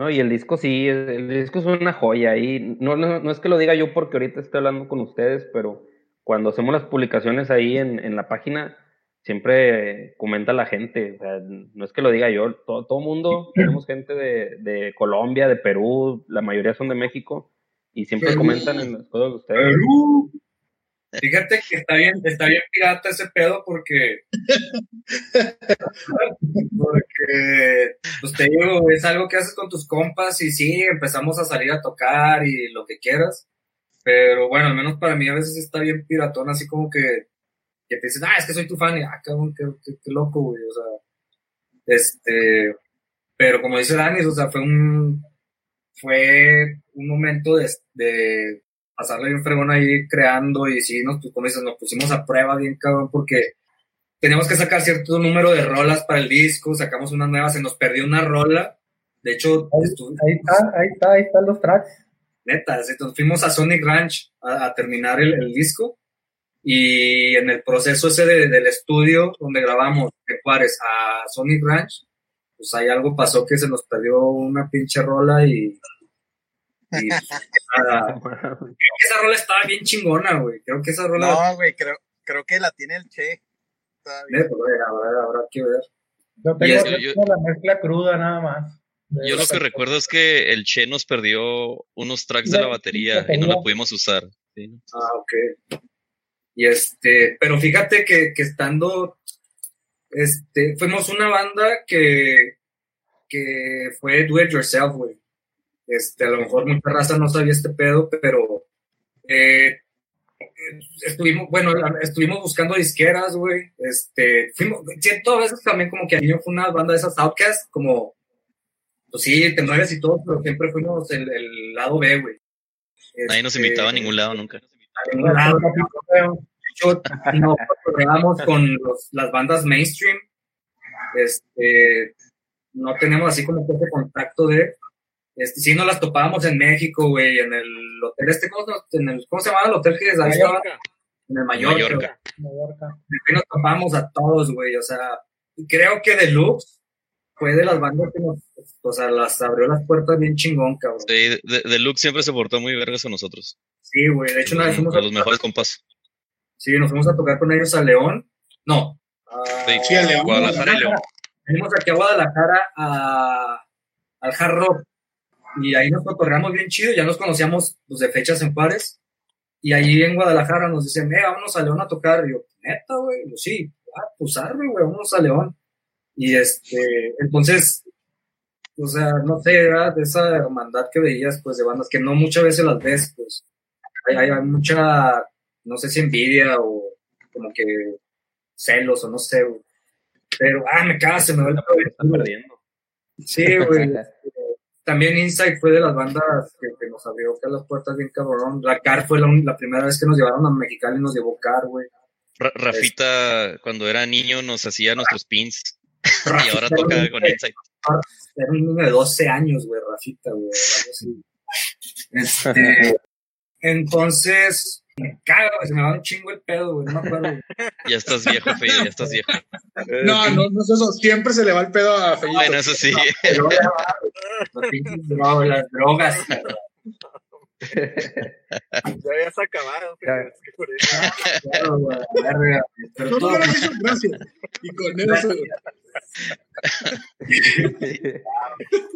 No, y el disco sí, el disco es una joya. Y no, no, es que lo diga yo porque ahorita estoy hablando con ustedes, pero cuando hacemos las publicaciones ahí en, la página, siempre comenta la gente. O sea, no es que lo diga yo, todo, todo mundo, <clears throat> tenemos gente de, Colombia, de Perú, la mayoría son de México, y siempre comentan en las cosas de ustedes. Fíjate que está bien, está bien pirata ese pedo porque. porque, pues te digo, es algo que haces con tus compas y sí, empezamos a salir a tocar y lo que quieras. Pero bueno, al menos para mí a veces está bien piratón, así como que, que te dicen, ah, es que soy tu fan, y ah, cabrón, qué, qué, qué loco, güey, o sea, este, pero como dice Danis, o sea, fue un, fue un momento de, de pasarle bien fregón ahí creando y sí, nos, como dices, nos pusimos a prueba bien cabrón porque teníamos que sacar cierto número de rolas para el disco, sacamos una nueva, se nos perdió una rola, de hecho, Ahí, ahí está, ahí está, ahí están los tracks. neta, entonces fuimos a Sonic Ranch a, a terminar el, el disco y en el proceso ese de- del estudio donde grabamos de Juárez a Sonic Ranch, pues ahí algo pasó que se nos perdió una pinche rola y... y, <laughs> nada. creo que esa rola estaba bien chingona, güey. Creo que esa rola... No, güey, creo, creo que la tiene el Che. Todavía. Neta, güey, habrá, habrá que ver. Yo tengo, eso, yo la mezcla cruda nada más. De Yo lo que recuerdo es que el Che nos perdió unos tracks de la batería y no la pudimos usar. ¿sí? Ah, ok. Y este, pero fíjate que, que estando, este, fuimos una banda que, que fue do it yourself, güey. Este, a lo mejor mucha raza no sabía este pedo, pero eh, estuvimos, bueno, estuvimos buscando disqueras, güey. Este, fuimos, siento a veces también como que a mí fue una banda de esas outcasts, como, pues sí, te mueves y todo, pero siempre fuimos el, el lado B, güey. Nadie nos Este, invitaba a ningún lado nunca. a ningún lado, no cotorreamos con los- las bandas mainstream. Este, no tenemos así como que ese contacto de. Este, sí, nos las topábamos en México, güey, en el hotel este, ¿cómo, se- en el, ¿cómo se llamaba el hotel que ahí estaba? En el Mallorca. Mallorca. Mallorca. Ahí nos topamos a todos, güey, o sea, creo que Deluxe fue de las bandas que nos, o sea, las abrió las puertas bien chingón, cabrón. Sí, de- de- Deluxe siempre se portó muy vergas con nosotros. Sí, güey, de hecho una vez fuimos A los mejores compas. Sí, nos fuimos a tocar con ellos a León. No. a- Sí, Sí, a León. Guadalajara y León. Venimos aquí a Guadalajara a, al Hard Rock. Y ahí nos cotorreamos bien chido. Ya nos conocíamos pues, de fechas en pares. Y ahí en Guadalajara nos dicen, eh, vámonos a León a tocar. Y yo, neta, güey. Yo, sí, ah, pues arre, güey, vámonos a León. Y este, entonces, o sea, no sé, ¿verdad? de esa hermandad que veías, pues, de bandas que no muchas veces las ves, pues. Hay, hay, mucha, no sé si envidia o como que celos o no sé, güey. Pero, ah, me cagas, se me va el Está pelo. perdiendo. Sí, güey. <laughs> También Insight fue de las bandas que, que nos abrió que las puertas bien cabrón. La Car fue la, primera vez que nos llevaron a Mexicali y nos llevó Car, güey. Ra- Rafita, cuando era niño, nos hacía nuestros pins <laughs> y ahora toca con Insight. Era un niño de 12 años, güey, Rafita, güey. <laughs> Este, entonces, me cago, güey, se me va un chingo el pedo, güey, no me acuerdo. güey. <laughs> Ya estás viejo, Fede, ya estás viejo. No, no, no es eso. Siempre se le va el pedo a Fellito. Bueno, eso sí. Pero pinches drogas, las <laughs> drogas. <laughs> Ya habías acabado. Ya. pero es que por eso- Claro, güey, verga, Pero No, todo, gracias, gracias. Y con eso. <laughs>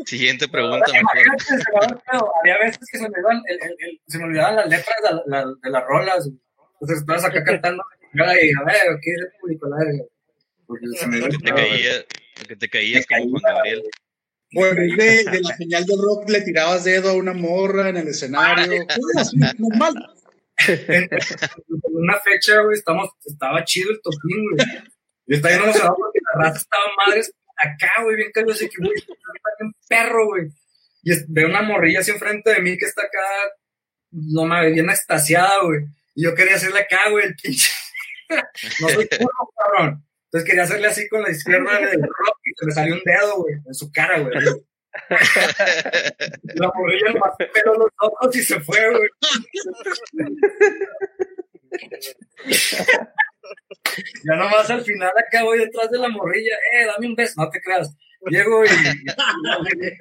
Siguiente pregunta, mejor. Había veces que se me, iban, el- el- el- se me olvidaban las letras de, la- la- de las rolas. Entonces estabas acá <laughs> cantando y a ver, ¿qué es el público? La verga. Porque se me Lo que te caía, lo que te caías como Juan Gabriel. Bueno, de, de la señal del rock le tirabas dedo a una morra en el escenario. Así, normal. En, en una fecha, güey, estamos, estaba chido el topín, güey. Yo estaba emocionado porque la raza estaba madres acá, güey, bien así que, güey, está bien perro, güey. Y veo una morrilla así enfrente de mí que está acá, no me bien extasiada, güey. Y yo quería hacerle acá, güey, el pinche. <laughs> no soy puro, cabrón. Entonces quería hacerle así con la izquierda del rock se le salió un dedo, güey, en su cara, güey. La morrilla le pasó pelo a los ojos y se fue, güey. Ya nomás al final acá voy detrás de la morrilla, eh, dame un beso, no te creas. Llego y. le-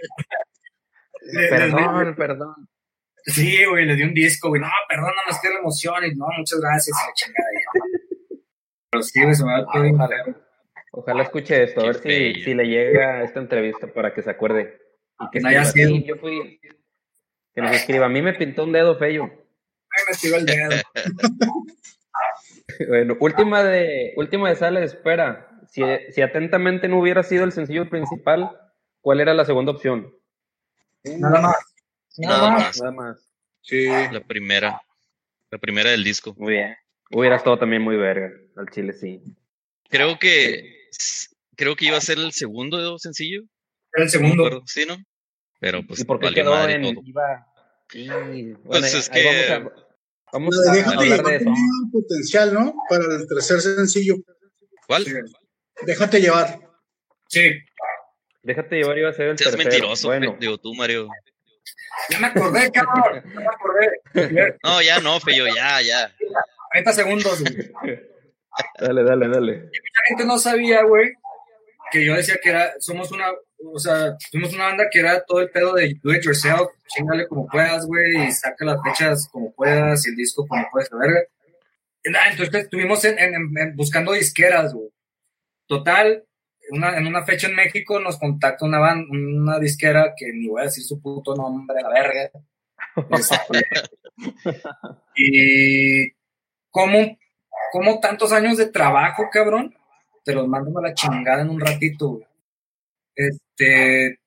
le- Perdón, perdón. sí, güey, le di un disco, güey. No, perdón, nada más que la emoción. Y no, muchas gracias. y la chingada. Pero sí, güey, se me va bien feo. Ojalá escuche esto, a ver si, si le llega esta entrevista para que se acuerde. Y que No haya escriba, sido. "Sí, yo fui. Que nos escriba, a mí me pintó un dedo feo. Ay, me tiró el dedo. <laughs> Bueno, última de, última de sala de espera. Si, si atentamente no hubiera sido el sencillo principal, ¿cuál era la segunda opción? Nada más. Nada más. Nada más. Sí. La primera. La primera del disco. Muy bien. Hubiera estado también muy verga. Al chile sí. Creo que creo que iba a ser el segundo sencillo. Era el no segundo. acuerdo, Sí, ¿no? Pero pues ¿Y por qué quedó madre en todo. iba? Sí, bueno, Pues es que- vamos a, vamos a Déjate hablar llevar de eso. tenía potencial, ¿no? Para el tercer sencillo. ¿Cuál? Sí. Déjate llevar. Sí, Déjate llevar iba a ser el Seas tercero. mentiroso, Bueno, digo tú, Mario. ya me acordé, cabrón. Ya me acordé. <laughs> No, ya no, Feyo, ya, ya. 30 segundos. Dale, dale, dale. Mucha gente no sabía, güey, que yo decía que era, somos una, o sea, fuimos una banda que era todo el pedo de do it yourself, chingale como puedas, güey, y saca las fechas como puedas, y el disco como puedas, la verga. Nada, entonces estuvimos en, en- en- en buscando disqueras, güey. Total, una, en una fecha en México nos contacta una ban- una disquera que ni voy a decir su puto nombre, la verga. Este, <laughs> y como, como tantos años de trabajo, cabrón, te los mando a la chingada en un ratito, güey. Este,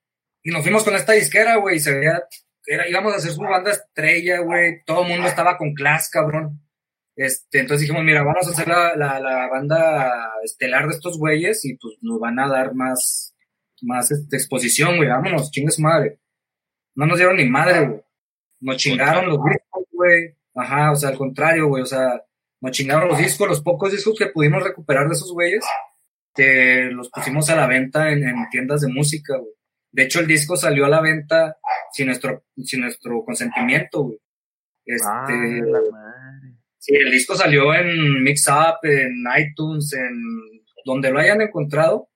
y nos fuimos con esta disquera, güey, se veía, era, íbamos a hacer su banda estrella, güey, todo el mundo estaba con class, cabrón. Este, entonces dijimos, mira, vamos a hacer la, la, la banda estelar de estos güeyes y pues nos van a dar más, más este, exposición, güey, vámonos, chingue su madre. No nos dieron ni madre, güey. Nos chingaron los discos, güey. Ajá, o sea, al contrario, güey, o sea, nos chingaron los discos, los pocos discos que pudimos recuperar de esos güeyes, que los pusimos a la venta en, en tiendas de música, güey. De hecho, el disco salió a la venta sin nuestro, sin nuestro consentimiento, güey. Este, Ah, la madre. Sí, el disco salió en Mix Up, en iTunes, en donde lo hayan encontrado.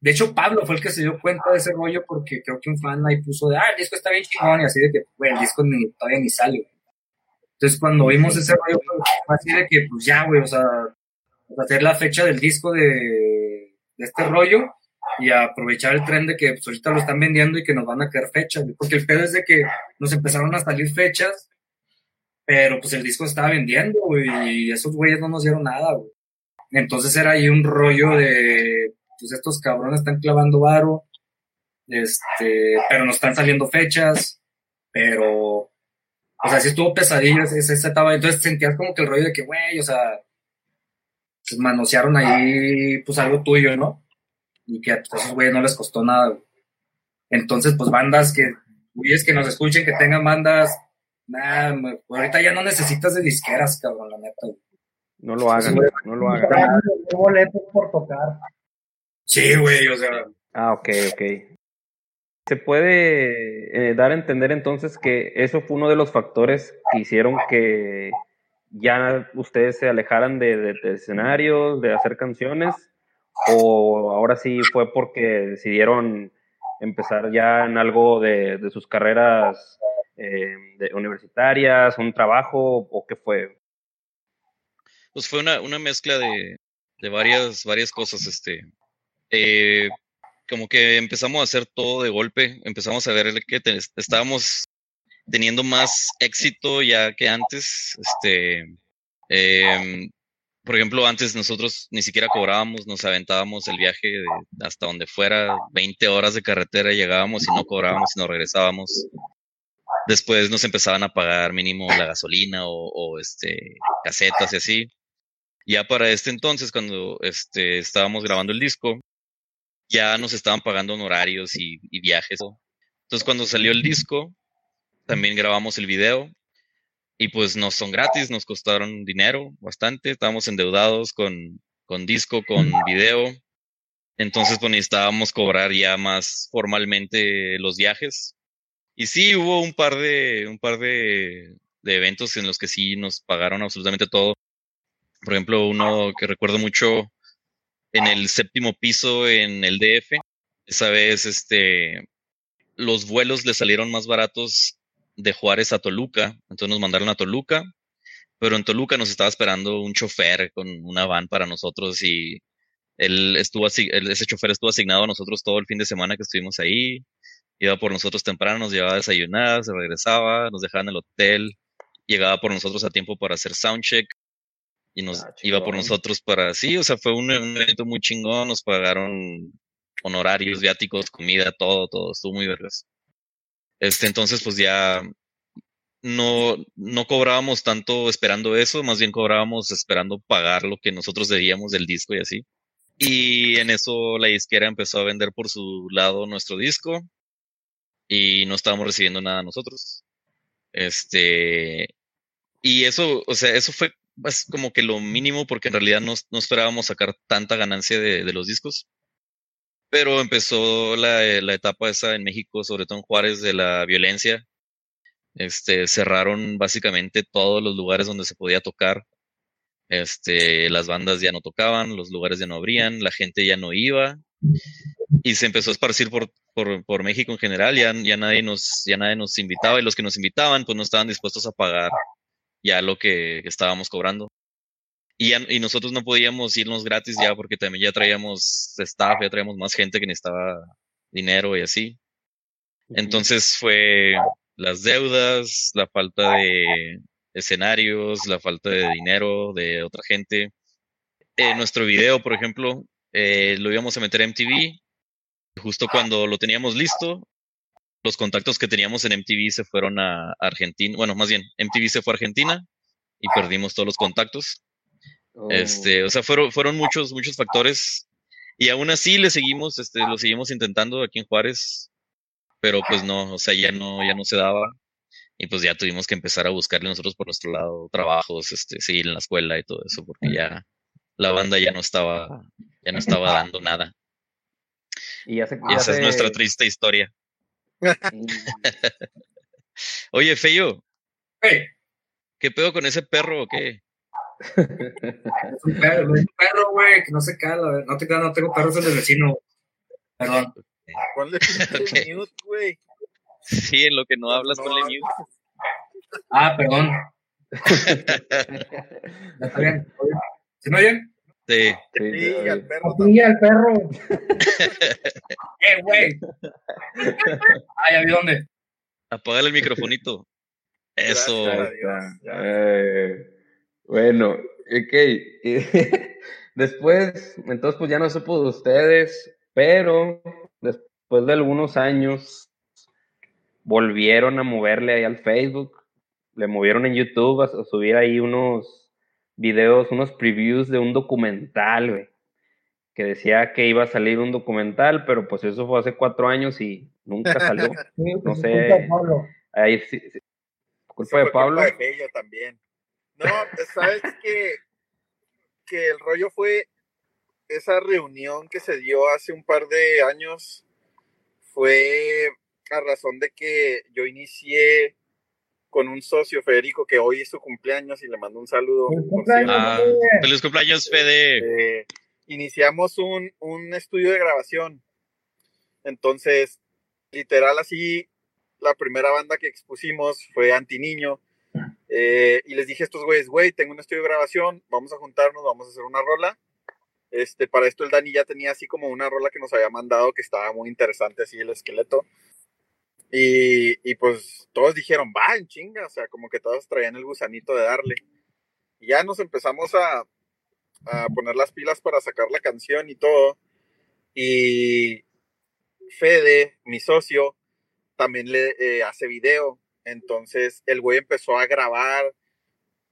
De hecho, Pablo fue el que se dio cuenta de ese rollo porque creo que un fan ahí puso de, ah, el disco está bien chingón y así de que, güey, el disco ni, todavía ni sale. Entonces, cuando vimos ese rollo, así de que, pues ya, güey, o sea, hacer la fecha del disco de, este rollo y aprovechar el tren de que pues, ahorita lo están vendiendo y que nos van a quedar fechas, porque el pedo es de que nos empezaron a salir fechas pero pues el disco estaba vendiendo, y esos güeyes no nos dieron nada, güey. Entonces era ahí un rollo de, pues estos cabrones están clavando varo, este, pero nos están saliendo fechas, pero, o sea, sí estuvo pesadillo ese- esa esa etapa, entonces sentías como que el rollo de que, güey, o sea, pues manosearon ahí, pues algo tuyo, ¿no? Y que pues, a esos güeyes no les costó nada, güey. Entonces, pues bandas que, güeyes que nos escuchen, que tengan bandas, Nah, me- ahorita ya no necesitas de disqueras, cabrón, la neta. güey. No lo hagan, Sí, güey. no lo hagan. Boletos por tocar. Sí, güey, o sea, Ah, ok, ok. Se puede eh, dar a entender entonces que eso fue uno de los factores que hicieron que ya ustedes se alejaran de, de, escenarios, de hacer canciones, o ahora sí fue porque decidieron empezar ya en algo de, de sus carreras eh, universitarias, un trabajo, o qué fue. Pues fue una, una mezcla de, de varias, varias cosas, este. eh, como que empezamos a hacer todo de golpe, empezamos a ver que te- estábamos teniendo más éxito ya que antes, este, em, por ejemplo, antes nosotros ni siquiera cobrábamos, nos aventábamos el viaje de- hasta donde fuera, 20 horas de carretera llegábamos y no cobrábamos y nos regresábamos. Después nos empezaban a pagar mínimo la gasolina o, o, este, casetas y así. Ya para este entonces, cuando este, estábamos grabando el disco, ya nos estaban pagando honorarios y, viajes. Entonces, cuando salió el disco, también grabamos el video y pues no son gratis, nos costaron dinero bastante, estábamos endeudados con, con disco, con video. Entonces, pues necesitábamos cobrar ya más formalmente los viajes. Y sí, hubo un par de, un par de eventos en los que sí nos pagaron absolutamente todo. Por ejemplo, uno que recuerdo mucho en el séptimo piso en el DF. Esa vez, este, los vuelos le salieron más baratos de Juárez a Toluca. Entonces nos mandaron a Toluca. Pero en Toluca nos estaba esperando un chofer con una van para nosotros y él estuvo así, ese chofer estuvo asignado a nosotros todo el fin de semana que estuvimos ahí. Iba por nosotros temprano, nos llevaba a se regresaba, nos dejaba en el hotel, llegaba por nosotros a tiempo para hacer soundcheck y nos Ah, iba por nosotros para sí, o sea, fue un, un evento muy chingón, nos pagaron honorarios, viáticos, comida, todo, todo, estuvo muy vergas. Este, entonces, pues ya no, no cobrábamos tanto esperando eso, más bien cobrábamos esperando pagar lo que nosotros debíamos del disco y así. Y en eso la disquera empezó a vender por su lado nuestro disco y no estábamos recibiendo nada nosotros. Este, y eso, o sea, eso fue pues, como que lo mínimo porque en realidad no, no esperábamos sacar tanta ganancia de, de los discos. Pero empezó la, la etapa esa en México, sobre todo en Juárez, de la violencia. Este, cerraron básicamente todos los lugares donde se podía tocar. Este, las bandas ya no tocaban, los lugares ya no abrían, la gente ya no iba. Y se empezó a esparcir por, por, por México en general, ya, ya nadie nos, ya nadie nos invitaba, y los que nos invitaban, pues no estaban dispuestos a pagar ya lo que estábamos cobrando. Y, ya- y nosotros no podíamos irnos gratis ya porque también ya traíamos staff, ya traíamos más gente que necesitaba dinero y así. Entonces fue las deudas, la falta de escenarios, la falta de dinero de otra gente. Eh, nuestro video, por ejemplo, eh, lo íbamos a meter a MTV. Justo cuando lo teníamos listo, los contactos que teníamos en MTV se fueron a Argentina. Bueno, más bien, MTV se fue a Argentina y perdimos todos los contactos. Oh, Este, o sea, fueron, fueron muchos, muchos factores. Y aún así le seguimos, este, lo seguimos intentando aquí en Juárez, pero pues no, o sea, ya no, ya no se daba. Y pues ya tuvimos que empezar a buscarle nosotros por nuestro lado trabajos, este, seguir en la escuela y todo eso, porque ya la banda ya no estaba, ya no estaba dando nada. y esa es nuestra triste historia. <laughs> Oye, Feyo, Hey, ¿qué pedo con ese perro o qué? es un perro, es un perro, güey, que no se cala. No te no tengo perros en el vecino. Perdón. Ponle <laughs> pinche Ok. mute, güey. Sí, en lo que no hablas, No, ponle mute. Ah, perdón. <laughs> Ya está bien. ¿Sí me oyen? Sí. sí, Sí, sí, al perro al perro. ¡Eh, güey! Ya vi dónde. El microfonito. Eso. Gracias. Eh, bueno, ok. <laughs> después, entonces pues ya no supo de ustedes, pero después de algunos años volvieron a moverle ahí al Facebook, le movieron en YouTube a, a subir ahí unos videos, unos previews de un documental, güey, que decía que iba a salir un documental, pero pues eso fue hace cuatro años y nunca <laughs> salió. Sí, No pues, sé. culpa de Pablo. Ahí sí, sí. Sí, culpa fue de Pablo. Culpa de Fello también. No, pues, sabes <laughs> que, que el rollo fue esa reunión que se dio hace un par de años fue a razón de que yo inicié con un socio, Federico, que hoy es su cumpleaños y le mando un saludo. Feliz cumpleaños. Ah, feliz cumpleaños, Fede. Eh, iniciamos un, un estudio de grabación. Entonces, literal así, la primera banda que expusimos fue Antiniño. Eh, y les dije a estos güeyes, güey, tengo un estudio de grabación, vamos a juntarnos, vamos a hacer una rola. Este, para esto el Dani ya tenía así como una rola que nos había mandado que estaba muy interesante, así el esqueleto. Y, y pues todos dijeron, va, en chinga, o sea, como que todos traían el gusanito de darle. Y ya nos empezamos a, a poner las pilas para sacar la canción y todo. Y Fede, mi socio, también le eh, hace video. Entonces el güey empezó a grabar,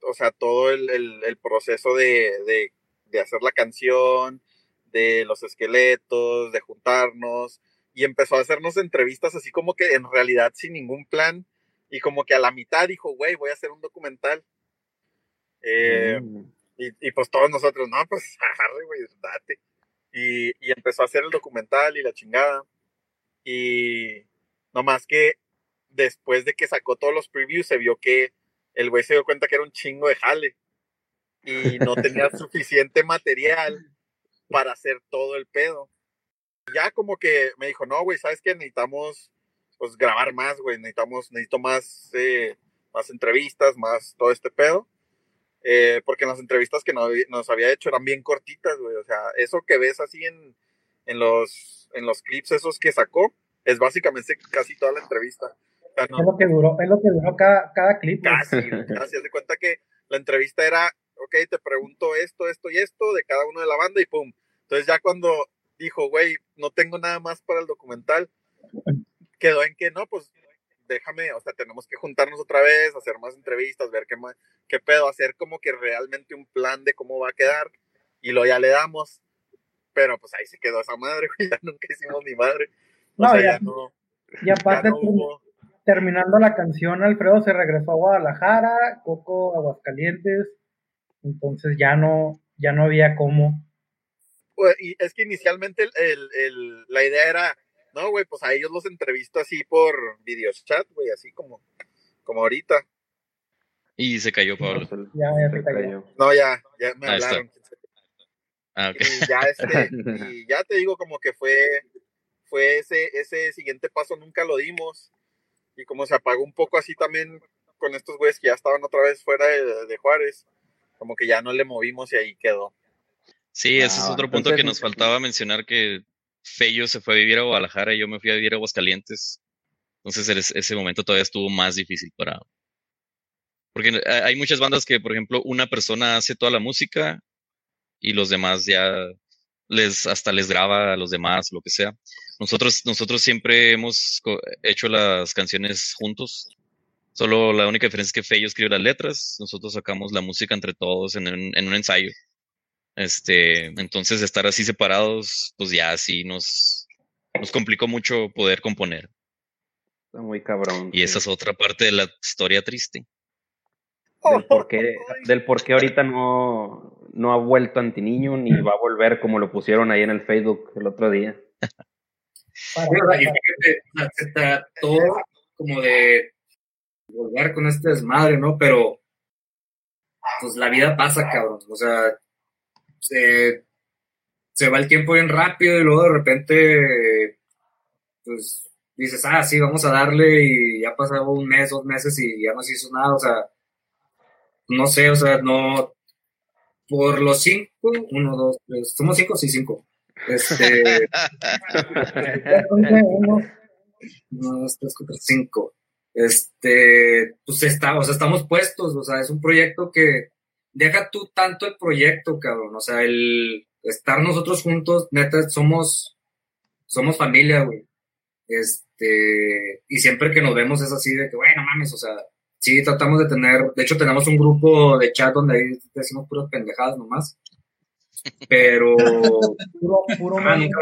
o sea, todo el, el- proceso de- de hacer la canción, de los esqueletos, de juntarnos. Y empezó a hacernos entrevistas así como que en realidad sin ningún plan. Y como que a la mitad dijo, güey, voy a hacer un documental. Eh, Mm. y, y pues todos nosotros, no, pues <laughs> agarre, güey, date. Y, y empezó a hacer el documental y la chingada. Y no más que después de que sacó todos los previews, se vio que el güey se dio cuenta que era un chingo de jale. Y no tenía <laughs> suficiente material para hacer todo el pedo. Ya como que me dijo, no, güey, ¿sabes qué? Necesitamos pues grabar más, güey. Necesitamos, necesito más, eh, más entrevistas, más todo este pedo. Eh, porque las entrevistas que nos, nos había hecho eran bien cortitas, güey. O sea, eso que ves así en, en, los, en los clips esos que sacó, es básicamente casi toda la entrevista. O sea, no- Es lo que duró, es lo que duró cada, cada clip. casi, casi. Haz de cuenta que la entrevista era ok, te pregunto esto, esto y esto de cada uno de la banda y pum. Entonces ya cuando dijo, güey, no tengo nada más para el documental, quedó en que no, pues déjame, o sea, tenemos que juntarnos otra vez, hacer más entrevistas, ver qué, qué pedo, hacer como que realmente un plan de cómo va a quedar y lo ya le damos. Pero pues ahí se quedó esa madre, <laughs> güey, ya nunca hicimos ni madre. O No, sea, ya- ya no, Y aparte, no terminando la canción, Alfredo se regresó a Guadalajara, Coco Aguascalientes, entonces ya no, ya no había cómo. Pues, y es que inicialmente el, el- el- la idea era, no, güey, pues a ellos los entrevisto así por videochat, güey, así como, como ahorita. Y se cayó Pablo. Ya, ya se se cayó. cayó. No, ya, ya me Ahí está. hablaron. Ah. Y ya este, <laughs> y ya te digo como que fue, fue ese, ese siguiente paso nunca lo dimos. Y como se apagó un poco así también con estos güeyes que ya estaban otra vez fuera de, de Juárez, como que ya no le movimos y ahí quedó. Sí, ese es Ah, otro punto que nos faltaba mencionar que Fello se fue a vivir a Guadalajara y yo me fui a vivir a Aguascalientes. Entonces ese- momento todavía estuvo más difícil para... Porque hay- hay muchas bandas que, por ejemplo, una persona hace toda la música y los demás ya les hasta les graba a los demás, lo que sea. Nosotros, nosotros siempre hemos hecho las canciones juntos. Solo la única diferencia es que Fello escribe las letras, nosotros sacamos la música entre todos en un, en un ensayo. Este, entonces estar así separados, pues ya así nos, nos complicó mucho poder componer. Está muy cabrón. Y esa es otra parte de la historia triste. del por <laughs> qué, del por qué ahorita no, no ha vuelto Antiniño ni va a volver como lo pusieron ahí en el Facebook el otro día. <laughs> Se trató como de volver con este desmadre, ¿no? Pero, pues la vida pasa, cabrón. O sea, se, se va el tiempo bien rápido y luego de repente, pues dices, ah, sí, vamos a darle y ya pasaba un mes, dos meses y ya no se hizo nada. O sea, no sé, o sea, no. Por los cinco, uno, dos, tres, somos cinco, sí, cinco. Este. <laughs> Uno, dos, tres, cuatro, cinco. Este, pues está, o sea, estamos puestos, o sea, es un proyecto que deja tú tanto el proyecto, cabrón, o sea, el estar nosotros juntos, neta, somos, somos familia, güey. Este, y siempre que nos vemos es así de que, bueno, mames, o sea, sí tratamos de tener, de hecho tenemos un grupo de chat donde ahí decimos puras pendejadas nomás, pero <laughs> puro, puro Ah, nunca,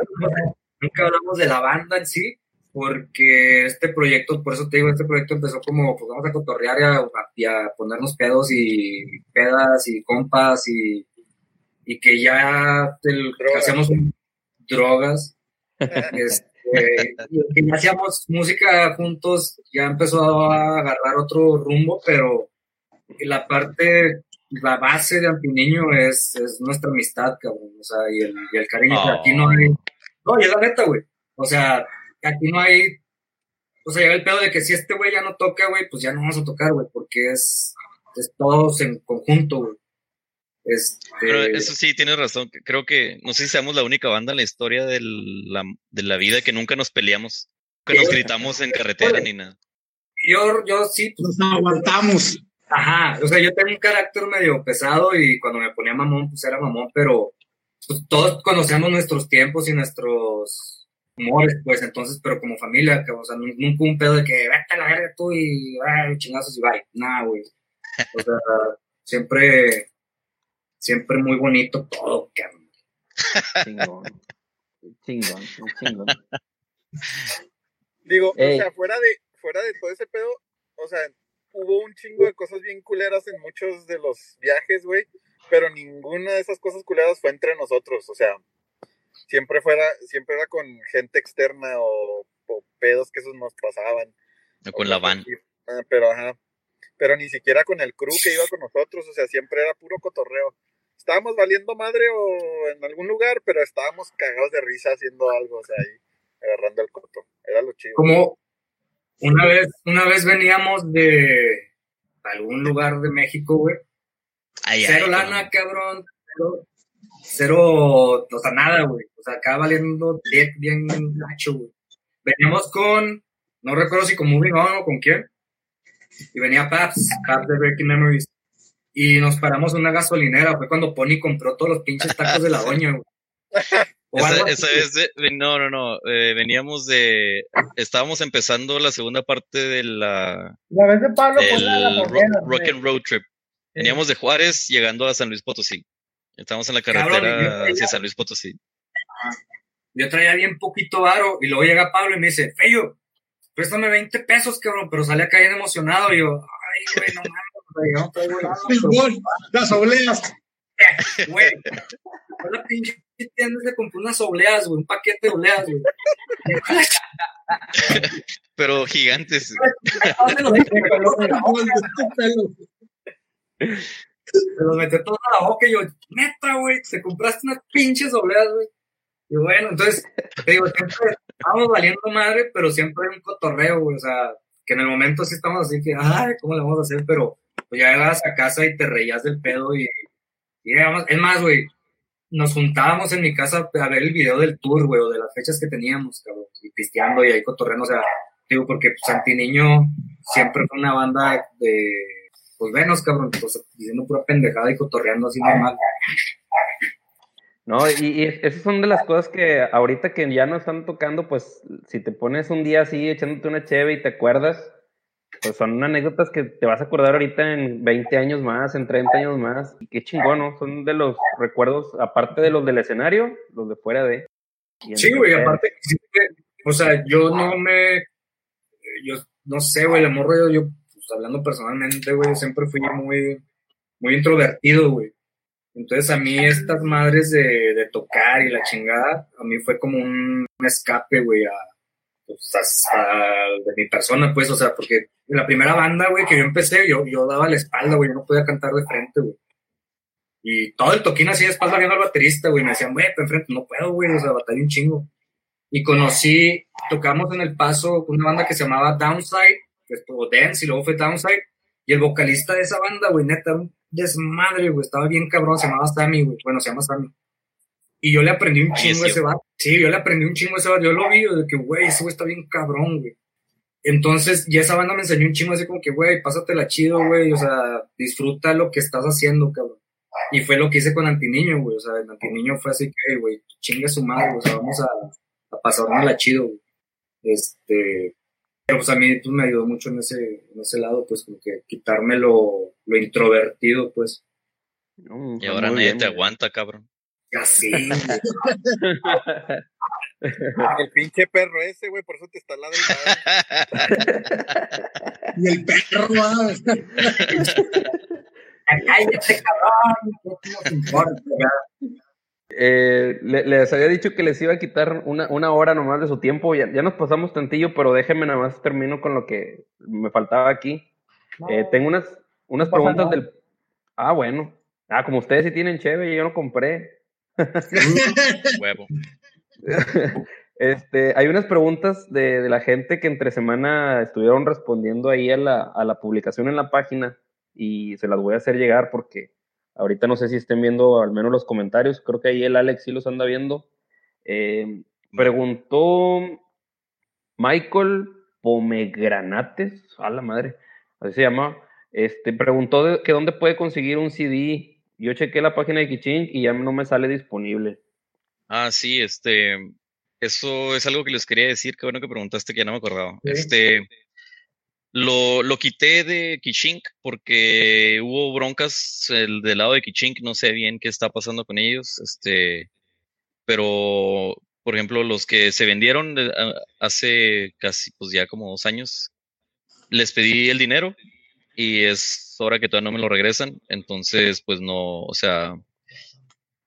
nunca hablamos de la banda en sí, porque este proyecto, por eso te digo, este proyecto empezó como, pues vamos a cotorrear y a, y a ponernos pedos y pedas y compas y, y que ya el- Drogas. hacíamos drogas, <laughs> este, y que ya hacíamos música juntos, ya empezó a agarrar otro rumbo, pero la parte, la base de Antiniño es, es nuestra amistad, cabrón, o sea, y el, y el cariño, que aquí no hay, no, y es la neta, güey, o sea, aquí no hay, o sea, el pedo de que si este güey ya no toca, güey, pues ya no vamos a tocar, güey, porque es, es todos en conjunto, güey. Este, Pero eso sí, tienes razón. Creo que, no sé si seamos la única banda en la historia de la, de la vida que nunca nos peleamos, que nos gritamos en carretera ni nada. yo, yo sí, pues, Nos aguantamos. Ajá, o sea, yo tengo un carácter medio pesado y cuando me ponía mamón, pues era mamón, pero pues, todos conocemos nuestros tiempos y nuestros humores, pues entonces, pero como familia, que, o sea, nun- nunca un pedo de que vete a la verga tú y ay, chingazos y bye. Nah, güey. O sea, <laughs> siempre, siempre muy bonito todo, cabrón. Chingón. Chingón, chingón. Digo, Ey. o sea, fuera de, fuera de todo ese pedo, o sea, hubo un chingo de cosas bien culeras en muchos de los viajes, güey, pero ninguna de esas cosas culeras fue entre nosotros, o sea, siempre fuera, siempre era con gente externa o, o pedos que esos nos pasaban. o Con la van. Ah, pero ajá, pero ni siquiera con el crew que iba con nosotros, o sea, siempre era puro cotorreo. Estábamos valiendo madre o en algún lugar, pero estábamos cagados de risa haciendo algo, o sea, ahí agarrando el coto. Era lo chido. Como una vez, una vez veníamos de algún lugar de México, güey. Ay, Cero ay, lana, cabrón. Cero, cero, o sea, nada, güey. O sea, acá valiendo bien, bien gacho, güey. Veníamos con, no recuerdo si con Moving On o con quién. Y venía Paps, Paps de Breaking Memories. y nos paramos en una gasolinera. Fue cuando Pony compró todos los pinches tacos de la <laughs> doña, güey. Esa, vez, de- no, no, no, eh, veníamos de, estábamos empezando la segunda parte de la, La vez de Pablo del la Rock and Road Trip. Veníamos de Juárez llegando a San Luis Potosí. Estábamos en la Cabrón, carretera yo- hacia San Luis Potosí. Yo traía bien poquito varo y luego llega Pablo y me dice, Feyo, préstame 20 pesos, cabrón, pero sale acá bien emocionado. Y yo, ay, güey, no mames, güey, no traigo las obleas. <laughs> güey. Fue la pinche tienda se compró unas obleas, güey, un paquete de obleas, güey. <laughs> Pero gigantes. <laughs> ¿Dónde los metió? Todos a la boca y yo, neta, güey, te compraste unas pinches obleas, güey. Y bueno, entonces, te digo, siempre estamos valiendo madre, pero siempre un cotorreo, güey, o sea, que en el momento sí estamos así que, ay, ¿cómo le vamos a hacer? Pero pues ya llegabas a casa y te reías del pedo y, y llegamos- es más, güey, nos juntábamos en mi casa a ver el video del tour, güey, o de las fechas que teníamos, cabrón, y pisteando y ahí cotorreando, o sea, digo, porque pues, Santiniño siempre fue una banda de, pues venos, cabrón, pues, diciendo pura pendejada y cotorreando así normal. No, y, y es- esas son de las cosas que ahorita que ya no están tocando, pues si te pones un día así echándote una cheve y te acuerdas, pues son anécdotas que te vas a acordar ahorita en 20 años más, en 30 años más, y qué chingón, ¿no? Son de los recuerdos, aparte de los del escenario, los de fuera de. Sí, güey, aparte, o sea, yo no me, yo no sé, güey, el amor, yo, yo pues, hablando personalmente, güey, siempre fui muy, muy introvertido, güey. Entonces a mí estas madres de, de tocar y la chingada, a mí fue como un, escape, güey, a, pues, de mi persona, pues, o sea, porque en la primera banda, güey, que yo empecé, yo, yo daba la espalda, güey, yo no podía cantar de frente, güey. Y todo el toquín así de espalda viendo al baterista, güey, me decían, güey, pero enfrente no puedo, güey, o sea, batallé un chingo. Y conocí, tocamos en El Paso una banda que se llamaba Downside, después Dance, y luego fue Downside, y el vocalista de esa banda, güey, neta, era un desmadre, güey, estaba bien cabrón, se llamaba Sammy, güey, bueno, se llama Sammy. Y yo le aprendí un chingo a ese vato. Sí, yo le aprendí un chingo a ese vato. Yo lo vi, de que, güey, ese güey está bien cabrón, güey. Entonces, y esa banda me enseñó un chingo así como que, güey, pásatela chido, güey, o sea, disfruta lo que estás haciendo, cabrón. Y fue lo que hice con Antiniño, güey, o sea, en Antiniño fue así que, güey, chinga su madre, o sea, vamos a, a pasárnosla chido, güey. Este, pero pues a mí pues, me ayudó mucho en ese, en ese lado, pues como que quitarme lo, lo introvertido, pues. Mm, Y ahora muy nadie bien, te güey. aguanta, cabrón. Así, <laughs> güey. El pinche perro ese, güey, por eso te está ladrando. Y el perro, ah. <laughs> Cállate, cabrón, no nos importa. Eh, le- les había dicho que les iba a quitar una, una hora nomás de su tiempo. Ya, ya nos pasamos tantillo, pero déjenme nada más termino con lo que me faltaba aquí. No, Eh, tengo unas, unas preguntas del. Ah, bueno. Ah, como ustedes sí tienen cheve, yo no compré. <laughs> Huevo. <laughs> Este, hay unas preguntas de, de la gente que entre semana estuvieron respondiendo ahí a la, a la publicación en la página y se las voy a hacer llegar porque ahorita no sé si estén viendo al menos los comentarios, creo que ahí el Alex sí los anda viendo. Eh, preguntó Michael Pomegranates, a la madre, así se llama, este, preguntó de- que dónde puede conseguir un CD. Yo chequé la página de Kichink y ya no me sale disponible. Ah, sí, este, eso es algo que les quería decir, qué bueno que preguntaste que ya no me acordaba. Sí. Este, lo, lo quité de Kichink porque hubo broncas el, del lado de Kichink, no sé bien qué está pasando con ellos, este, pero, por ejemplo, los que se vendieron hace casi, pues ya como dos años, les pedí el dinero y es hora que todavía no me lo regresan, entonces, pues no, o sea,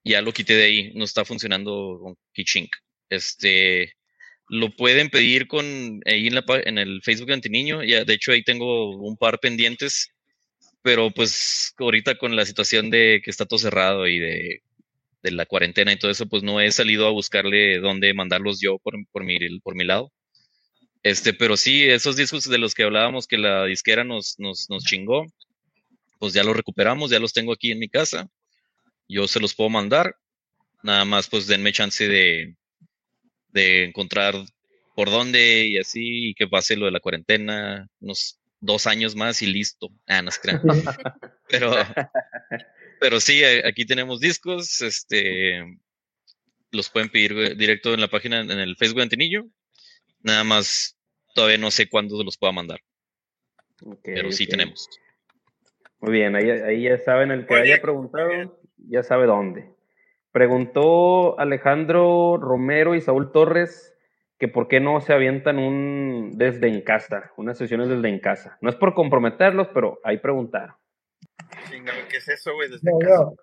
ya lo quité de ahí, no está funcionando con Kichink. Este, lo pueden pedir con ahí en, la, en el Facebook de Antiniño, ya de hecho ahí tengo un par pendientes, pero pues ahorita con la situación de que está todo cerrado y de, de la cuarentena y todo eso, pues no he salido a buscarle dónde mandarlos yo por, por, mi, por mi lado. Este, pero sí, esos discos de los que hablábamos que la disquera nos, nos, nos chingó, pues ya los recuperamos, ya los tengo aquí en mi casa yo se los puedo mandar. Nada más, pues denme chance de, de encontrar por dónde y así, y que pase lo de la cuarentena, unos dos años más y listo. Ah, no se crean. <laughs> Pero, pero sí, eh, aquí tenemos discos, este, los pueden pedir eh, directo en la página, en el Facebook de Antinillo. Nada más, todavía no sé cuándo los pueda mandar, pero sí tenemos. Muy bien, ahí, ahí ya saben, el que Oye, haya preguntado, ya sabe dónde. Preguntó Alejandro Romero y Saúl Torres que por qué no se avientan un desde en casa, unas sesiones desde en casa. No es por comprometerlos, pero ahí preguntaron. ¿qué es eso, güey? Desde casa. yo.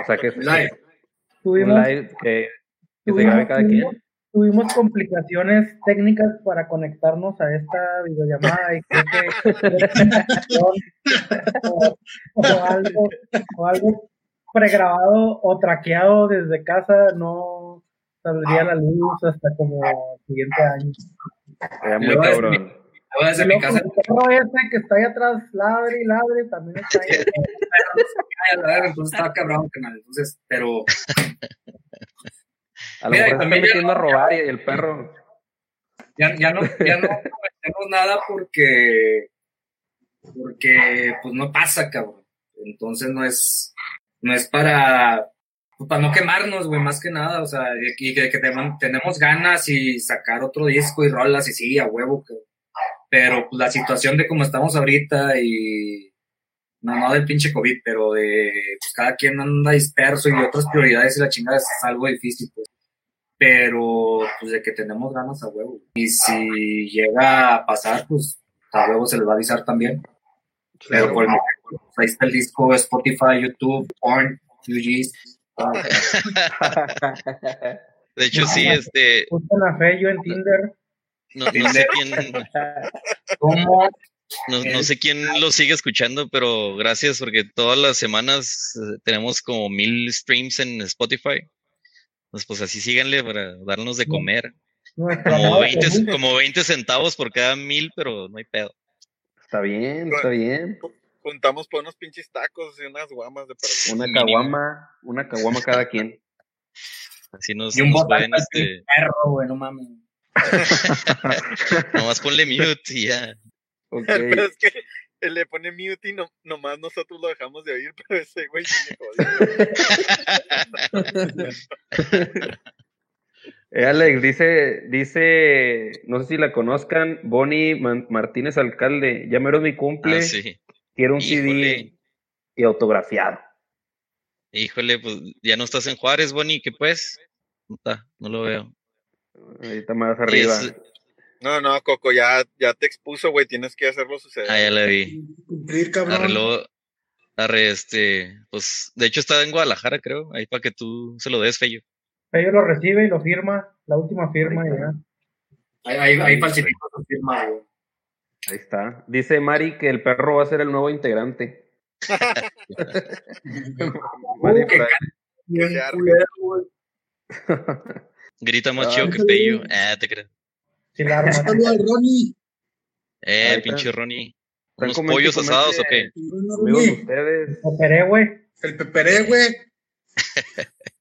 O sea que es Live. un Tuvimos, live que, que se tuvimos- grabe cada tuvimos- quien. tuvimos complicaciones técnicas para conectarnos a esta videollamada y creo que o, <laughs> <laughs> o algo, o algo pregrabado o traqueado desde casa no saldría a la luz hasta como el siguiente año. Era muy cabrón. Ahora desde Y mi casa, el perro ese que está ahí atrás, ladre y ladre, también está ahí. <laughs> a entonces estaba cabrón, canal. Entonces, pero A lo mejor se está también ya metiendo a robar y el perro. ya, ya no, ya no prometemos nada porque, porque pues no pasa, cabrón. Entonces no es, no es para, pues, para no quemarnos, güey, más que nada, o sea, y que, que tenemos- tenemos ganas y sacar otro disco y rolas y sí, a huevo, cabrón. Pero pues, la situación de cómo estamos ahorita y no, no del pinche COVID, pero de pues, cada quien anda disperso y otras prioridades y la chingada es algo difícil, pues. Pero pues de que tenemos ganas a huevo. Y si llega a pasar, pues a huevo se les va a avisar también. Pero por el momento, pues, ahí está el disco, Spotify, YouTube, Porn, UGs. <laughs> De hecho, sí, este, Justo en la fe, yo en Tinder. no, no sé quién, <laughs> ¿Cómo? no, no sé quién lo sigue escuchando, pero gracias porque todas las semanas eh, tenemos como mil streams en Spotify. Entonces, pues así síganle para darnos de comer. Como amada 20, Jesús. como 20 centavos por cada mil, pero no hay pedo. Está bien, está bien. Juntamos por unos pinches tacos y unas guamas de perro. Una caguama, una caguama cada quien. Así nos, Y un nos para este, perro, güey, no mames. <laughs> nomás ponle mute y ya. <laughs> Ok. Pero es que él le pone mute y no, nomás nosotros lo dejamos de oír, <laughs> pero ese güey jodió. Eh, Alex dice, dice, no sé si la conozcan, Bonnie Man- Martínez Alcalde, ya mero mi cumple, Ah, sí. Quiero un Híjole. CD y autografiado. Híjole, pues ya no estás en Juárez, Bonnie, ¿qué pues? No, está, no lo veo. Ahorita más arriba. es- No, no, Coco, ya, ya te expuso, güey, tienes que hacerlo suceder. ah, ya la vi. Cumplir, cabrón. Arregló, arre, este, pues, de hecho está en Guadalajara, creo, ahí para que tú se lo des, Fello. Ellos lo recibe y lo firma, la última firma y ya. Ahí, ahí, ahí falsificó su firma, güey. Ahí está. Dice Mari que el perro va a ser el nuevo integrante. <laughs> <laughs> Mari, Uh. Que. <laughs> Grita más Ah, chido que. Fello. Ah, te creo. Si la arma. Saludos al Ronnie. Eh, pinche Ronnie. ¿Unos pollos asados o qué? Ustedes. Operé, güey. El peperé, güey.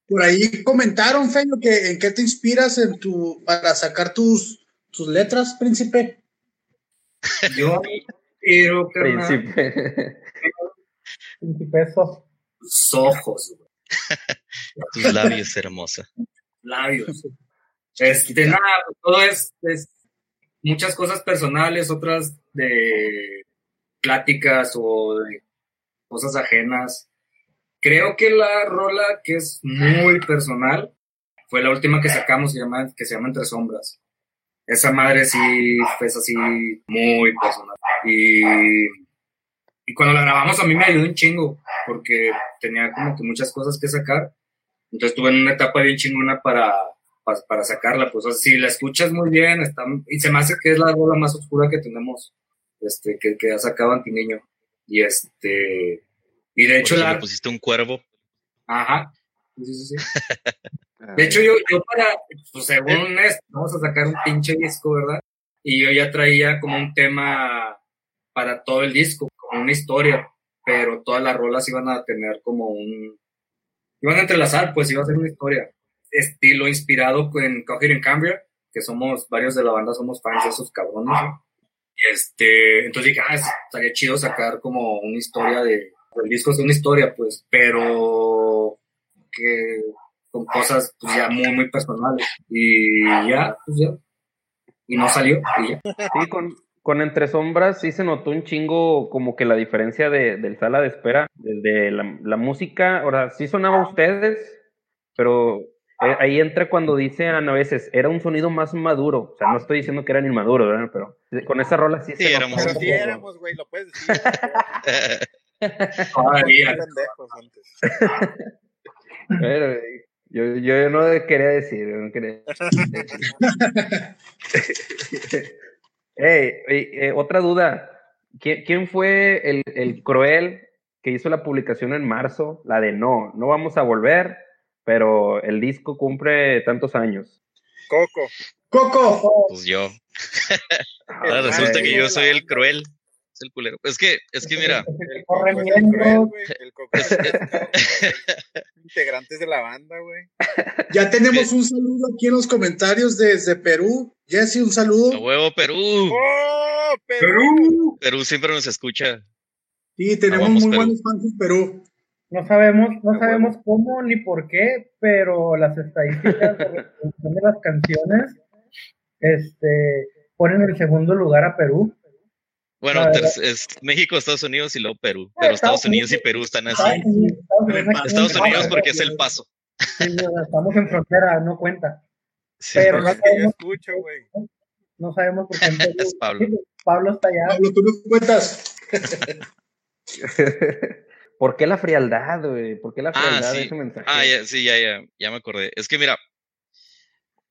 Por ahí comentaron, Feño, que en qué te inspiras en tu, para sacar tus, tus letras, príncipe. Yo quiero, carnal, Príncipe. Principeso. tus ojos, güey. <laughs> Tus labios, hermosa. labios. Este, nada, pues, todo es, es muchas cosas personales, otras de pláticas o de cosas ajenas. Creo que la rola que es muy personal fue la última que sacamos, se llama, que se llama Entre Sombras. Esa madre sí fue así muy personal. Y, y cuando la grabamos a mí me ayudó un chingo, porque tenía como que muchas cosas que sacar. Entonces estuve en una etapa bien chingona para, para, para sacarla. Pues o sea, si la escuchas muy bien, está, y se me hace que es la rola más oscura que tenemos, este, que, que ha sacado Antiniño. Y este, y de hecho la, le pusiste un cuervo. ajá, sí, sí, sí. <laughs> De hecho, yo, yo para, pues según esto, vamos a sacar un pinche disco, ¿verdad? Y yo ya traía como un tema para todo el disco, como una historia, pero todas las rolas iban a tener como un... Iban a entrelazar, pues iba a ser una historia. Estilo inspirado en Coger en Cambria, que somos, varios de la banda somos fans de esos cabrones. ¿no? este, entonces dije, ah, estaría chido sacar como una historia de, el disco es una historia, pues, pero que con cosas pues, ya muy, muy personales. Y ya, pues ya. Y no salió, y ya. Sí, con, con Entre Sombras sí se notó un chingo como que la diferencia de, del sala de espera, de, la, la, música, ahora sí sonaba a ustedes, pero eh, ahí entra cuando dicen a veces, era un sonido más maduro, o sea, no estoy diciendo que eran inmaduros, ¿verdad? pero con esa rola sí, sí se éramos. Pero sí éramos, güey, lo puedes decir. <laughs> Todavía. Pero, yo, yo no quería decir, yo no quería <laughs> Hey, <laughs> eh, otra duda. ¿Quién, quién fue el, el, cruel que hizo la publicación en marzo? La de no, no vamos a volver, pero el disco cumple tantos años. Coco. Coco. Pues yo. Ahora resulta que yo soy el cruel. Es el culero. Es que, es que mira. El Coco es el cruel, güey. El Coco es el integrantes de la banda, güey. Ya tenemos un saludo aquí en los comentarios desde Perú. Jesse, un saludo. A huevo, Perú. ¡Oh, Perú! Perú. Siempre nos escucha. Sí, tenemos Vamos, muy Perú. buenos fans en Perú. No sabemos, no sabemos cómo ni por qué, pero las estadísticas de reproducción de las canciones este, ponen en segundo lugar a Perú. Bueno, es México, Estados Unidos y luego Perú. Pero Estados Estados Unidos y. Perú están así. Estados Unidos, porque es el paso. <laughs> Estamos en frontera, no cuenta. Sí, Pero no sabemos, escucho, güey. no sabemos por qué. <laughs> Es Pablo. Está allá. Pablo, tú nos cuentas. <laughs> ¿Por qué la frialdad, güey? ¿Por qué la Ah, frialdad de sí. ese mensaje? Ah, ya, sí, ya, ya, ya me acordé. Es que mira,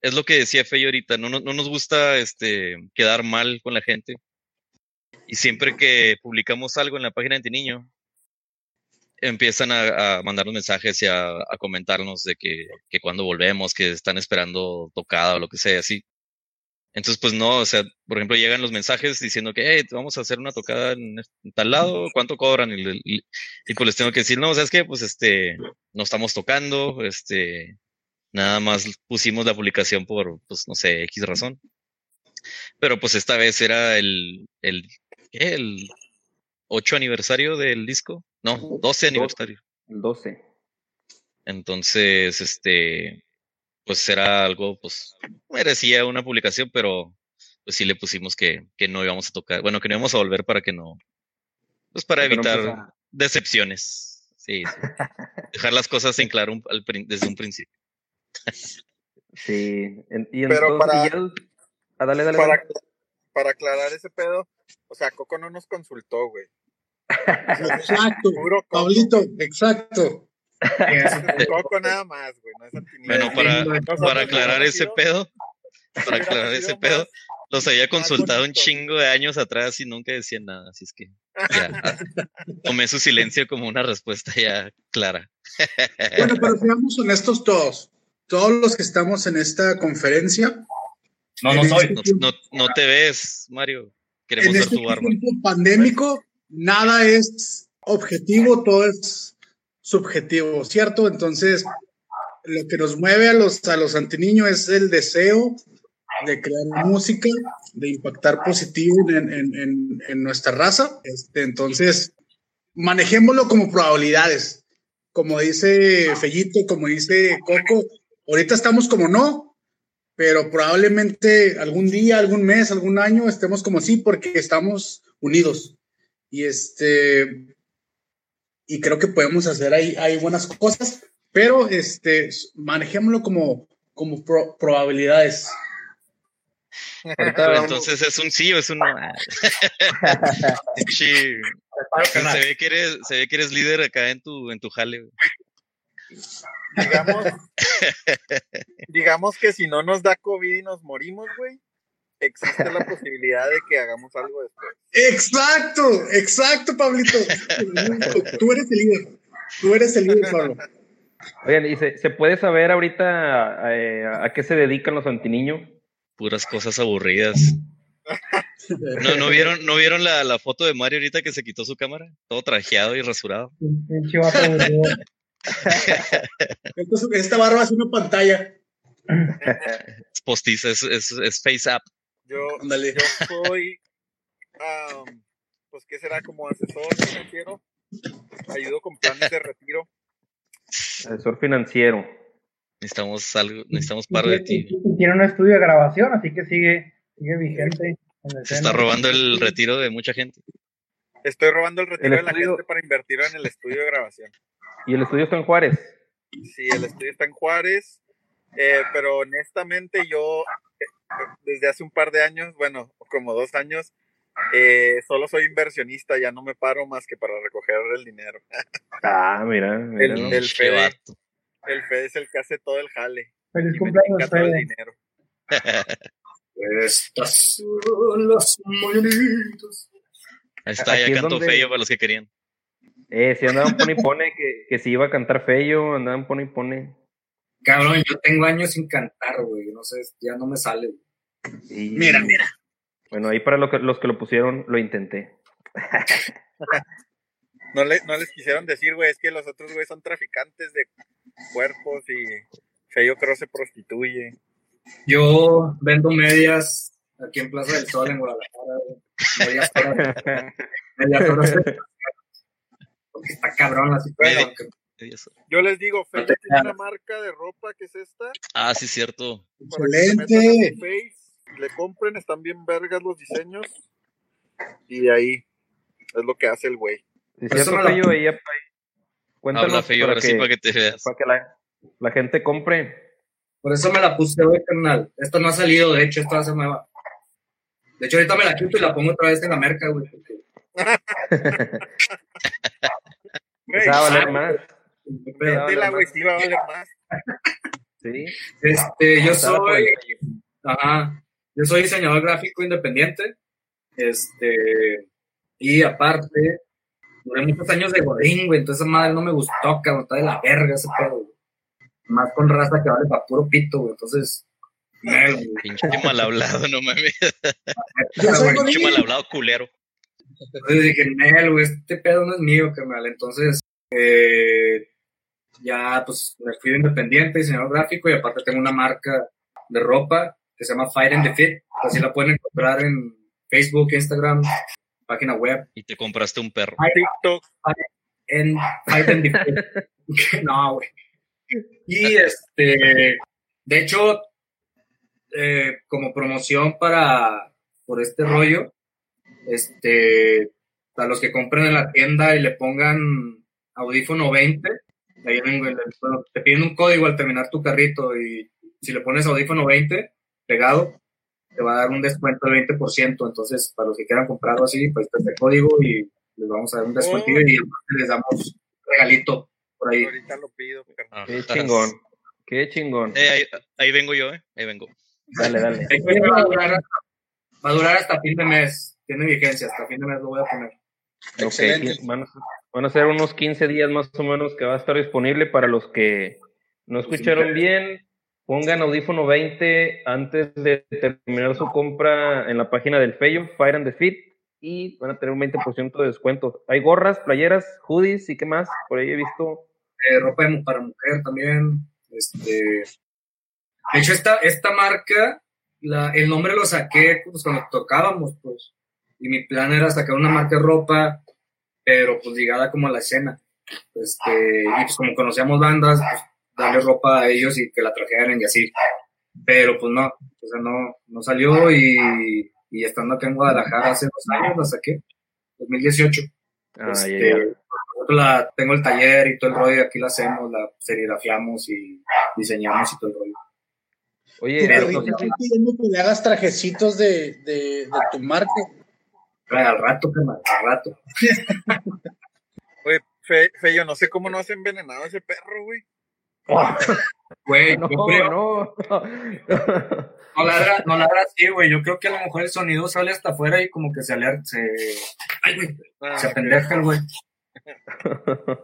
es lo que decía Fey ahorita, no, no, no nos gusta este quedar mal con la gente. Y siempre que publicamos algo en la página de Antiniño, empiezan a, a mandarnos mensajes y a, comentarnos de que, que cuando volvemos, que están esperando tocada o lo que sea, así. Entonces, pues no, o sea, por ejemplo, llegan los mensajes diciendo que, hey, vamos a hacer una tocada en, tal lado, ¿cuánto cobran? Y- y pues les tengo que decir, no, ¿sabes qué? Pues este, no estamos tocando, este, nada más pusimos la publicación por, pues no sé, X razón. Pero pues esta vez era el, el, ¿qué? El 8 aniversario del disco. No, 12 aniversario. El 12. Entonces, este, pues era algo, pues, merecía una publicación, pero pues sí le pusimos que, que no íbamos a tocar, bueno, que no íbamos a volver para que no, pues para Pero evitar decepciones. Sí, sí. <laughs> Dejar las cosas en claro un- al prin- desde un principio. Sí. En- y Pero entonces, para- y ya- ah, dale, dale. Para, dale. Para aclarar ese pedo, o sea, Coco no nos consultó, güey. Exacto. Puro Coco. Pablito, exacto. Es Coco nada más, güey. No es. Bueno, para, Nosotros para aclarar ese pedo, para aclarar ese más- pedo, los había consultado un chingo de años atrás y nunca decían nada, así es que ya, ah, tomé su silencio como una respuesta ya clara. Bueno, pero seamos honestos todos. Todos los que estamos en esta conferencia, No, no en soy. este No, no, no te ves, Mario. Queremos en ver este tu arma. tiempo pandémico, nada es objetivo, todo es subjetivo, ¿cierto? Entonces, lo que nos mueve a los, a los antiniños es el deseo de crear música, de impactar positivo en, en- en- en nuestra raza. Este, entonces, manejémoslo como probabilidades. Como dice Fellito, como dice Coco, ahorita estamos como no, pero probablemente algún día, algún mes, algún año estemos como sí, porque estamos unidos. Y este, y creo que podemos hacer ahí, ahí buenas cosas, pero este, manejémoslo como, como pro- probabilidades. Pero entonces es un sí o es un no. <laughs> <laughs> Sí, se ve que eres, se ve que eres líder acá en tu, en tu jale. güey. Digamos, <laughs> digamos que si no nos da COVID y nos morimos, güey, existe la posibilidad de que hagamos algo después. Exacto, exacto, Pablito. Tú eres el líder. Tú eres el líder, Pablo. Oigan, ¿y se, se puede saber ahorita eh, a qué se dedican los antiniños? Puras cosas aburridas. ¿No, no vieron, ¿no vieron la, la foto de Mario ahorita que se quitó su cámara? Todo trajeado y rasurado. Entonces, esta barba es una pantalla. Es postiza, es, es, es face up. Yo, yo soy pues, ¿qué será? Como asesor financiero. Ayudo con planes de retiro. Asesor financiero. Necesitamos algo, necesitamos paro de ti. Tiene un estudio de grabación, así que sigue, sigue vigente. en el Se está robando el retiro de mucha gente. Estoy robando el retiro El de la estudio- gente para invertirlo en el estudio de grabación. Y el estudio está en Juárez. Sí, el estudio está en Juárez, eh, pero honestamente yo eh, desde hace un par de años, bueno, como dos años, eh, solo soy inversionista, ya no me paro más que para recoger el dinero. Ah, mira. mira, El- ¿no? el- Fede. El Fede es el que hace todo el jale Feliz cumpleaños, todo el Fede. dinero. <laughs> Estas son las mañanitas. Ahí está, ya Aquí es cantó donde- Feyo para los que querían. Eh, si andaban pone y pone que, que si iba a cantar Feyo, andaban pone y pone. Cabrón, yo tengo años sin cantar, güey. No sé, ya no me sale. Y- Mira, mira. Bueno, ahí para lo que, los que lo pusieron, lo intenté. <laughs> No, le, no les quisieron decir, güey, es que los otros, güey, son traficantes de cuerpos y Feo creo se prostituye. Yo vendo medias aquí en Plaza del Sol, en Guadalajara. güey. Medias. <laughs> Medias. Porque está cabrón. Bueno. que- Eso. Yo les digo, Feo No creas. una marca de ropa que es esta. Ah, sí, cierto. para Excelente. Face, le compren, están bien vergas los diseños. Y de ahí es lo que hace el güey. Cierto, me la- Feyo, ahí, cuéntanos Habla Feyo, para que, sí, para que te veas. para que la, la gente compre. Por eso me la puse hoy, carnal. Esta no ha salido, de hecho, esta va a ser nueva. De hecho, ahorita me la quito y la pongo otra vez en la merca, güey. porque- <laughs> <laughs> Va a valer más. pedo. véndela, güey, sí va a valer más. <laughs> Sí. Este, yo soy, ajá, yo soy diseñador gráfico independiente. Este, y aparte, duré muchos años de godín, güey, entonces esa madre no me gustó, cabrón, está de la verga ese pedo, güey. Más con raza que vale para puro pito, güey, entonces. Pinche mal hablado, no mames. Pinche mal hablado culero. Entonces dije, Nel, güey, este pedo no es mío, carnal. Entonces, eh, ya, pues, me fui de independiente, diseñador gráfico, y aparte tengo una marca de ropa que se llama Fire and the Fit. Así la pueden encontrar en Facebook, Instagram, página web, Y te compraste un perro. TikTok. en Fire and the Fit. <laughs> no, güey. Y este, de hecho, eh, como promoción para, por este rollo, este, a los que compren en la tienda y le pongan audífono 20, ahí en el- bueno, te piden un código al terminar tu carrito y si le pones audífono 20 pegado, te va a dar un descuento del 20%. Entonces, para los que quieran comprarlo así, pues este código y les vamos a dar un descuento y aparte les damos un regalito por ahí. Ahorita lo pido. carnal. Qué chingón. Qué chingón. Eh, ahí, ahí vengo yo, ¿eh? Ahí vengo. Dale, dale. <laughs> El código va a durar, va a durar hasta fin de mes. Tiene vigencia, hasta fin de mes lo voy a poner. Excelente. qui- van, a, van a ser unos 15 días más o menos que va a estar disponible para los que no escucharon bien. Pongan audífono 20 antes de terminar su compra en la página del Feyo, Fire and the Fit, y van a tener un 20% de descuento. Hay gorras, playeras, hoodies y qué más. Por ahí he visto. Eh, ropa para mujer también. Este, de hecho, esta, esta marca, la, el nombre lo saqué pues, cuando tocábamos, pues. Y mi plan era sacar una marca de ropa, pero pues ligada como a la escena. Este, y pues como conocíamos bandas, pues darle ropa a ellos y que la trajeran y así. Pero pues no, o sea, no, no salió y, y estando acá en Guadalajara hace dos años la saqué, 2018. Ah, Este, nosotros la, tengo el taller y todo el rollo, aquí la hacemos, la serigrafiamos y diseñamos y todo el rollo. Oye, pero no si- pidiendo que le hagas trajecitos de, de, de tu marca. Al rato, carnal, al rato. <laughs> Güey, Fe, Feyo, no sé cómo no has envenenado a ese perro, güey. <laughs> Güey, no, yo creo, no. no ladra, no ladra así, güey. Yo creo que a lo mejor el sonido sale hasta afuera y como que se alerta, se, ay, güey, Ah, se apendeja el güey. <laughs>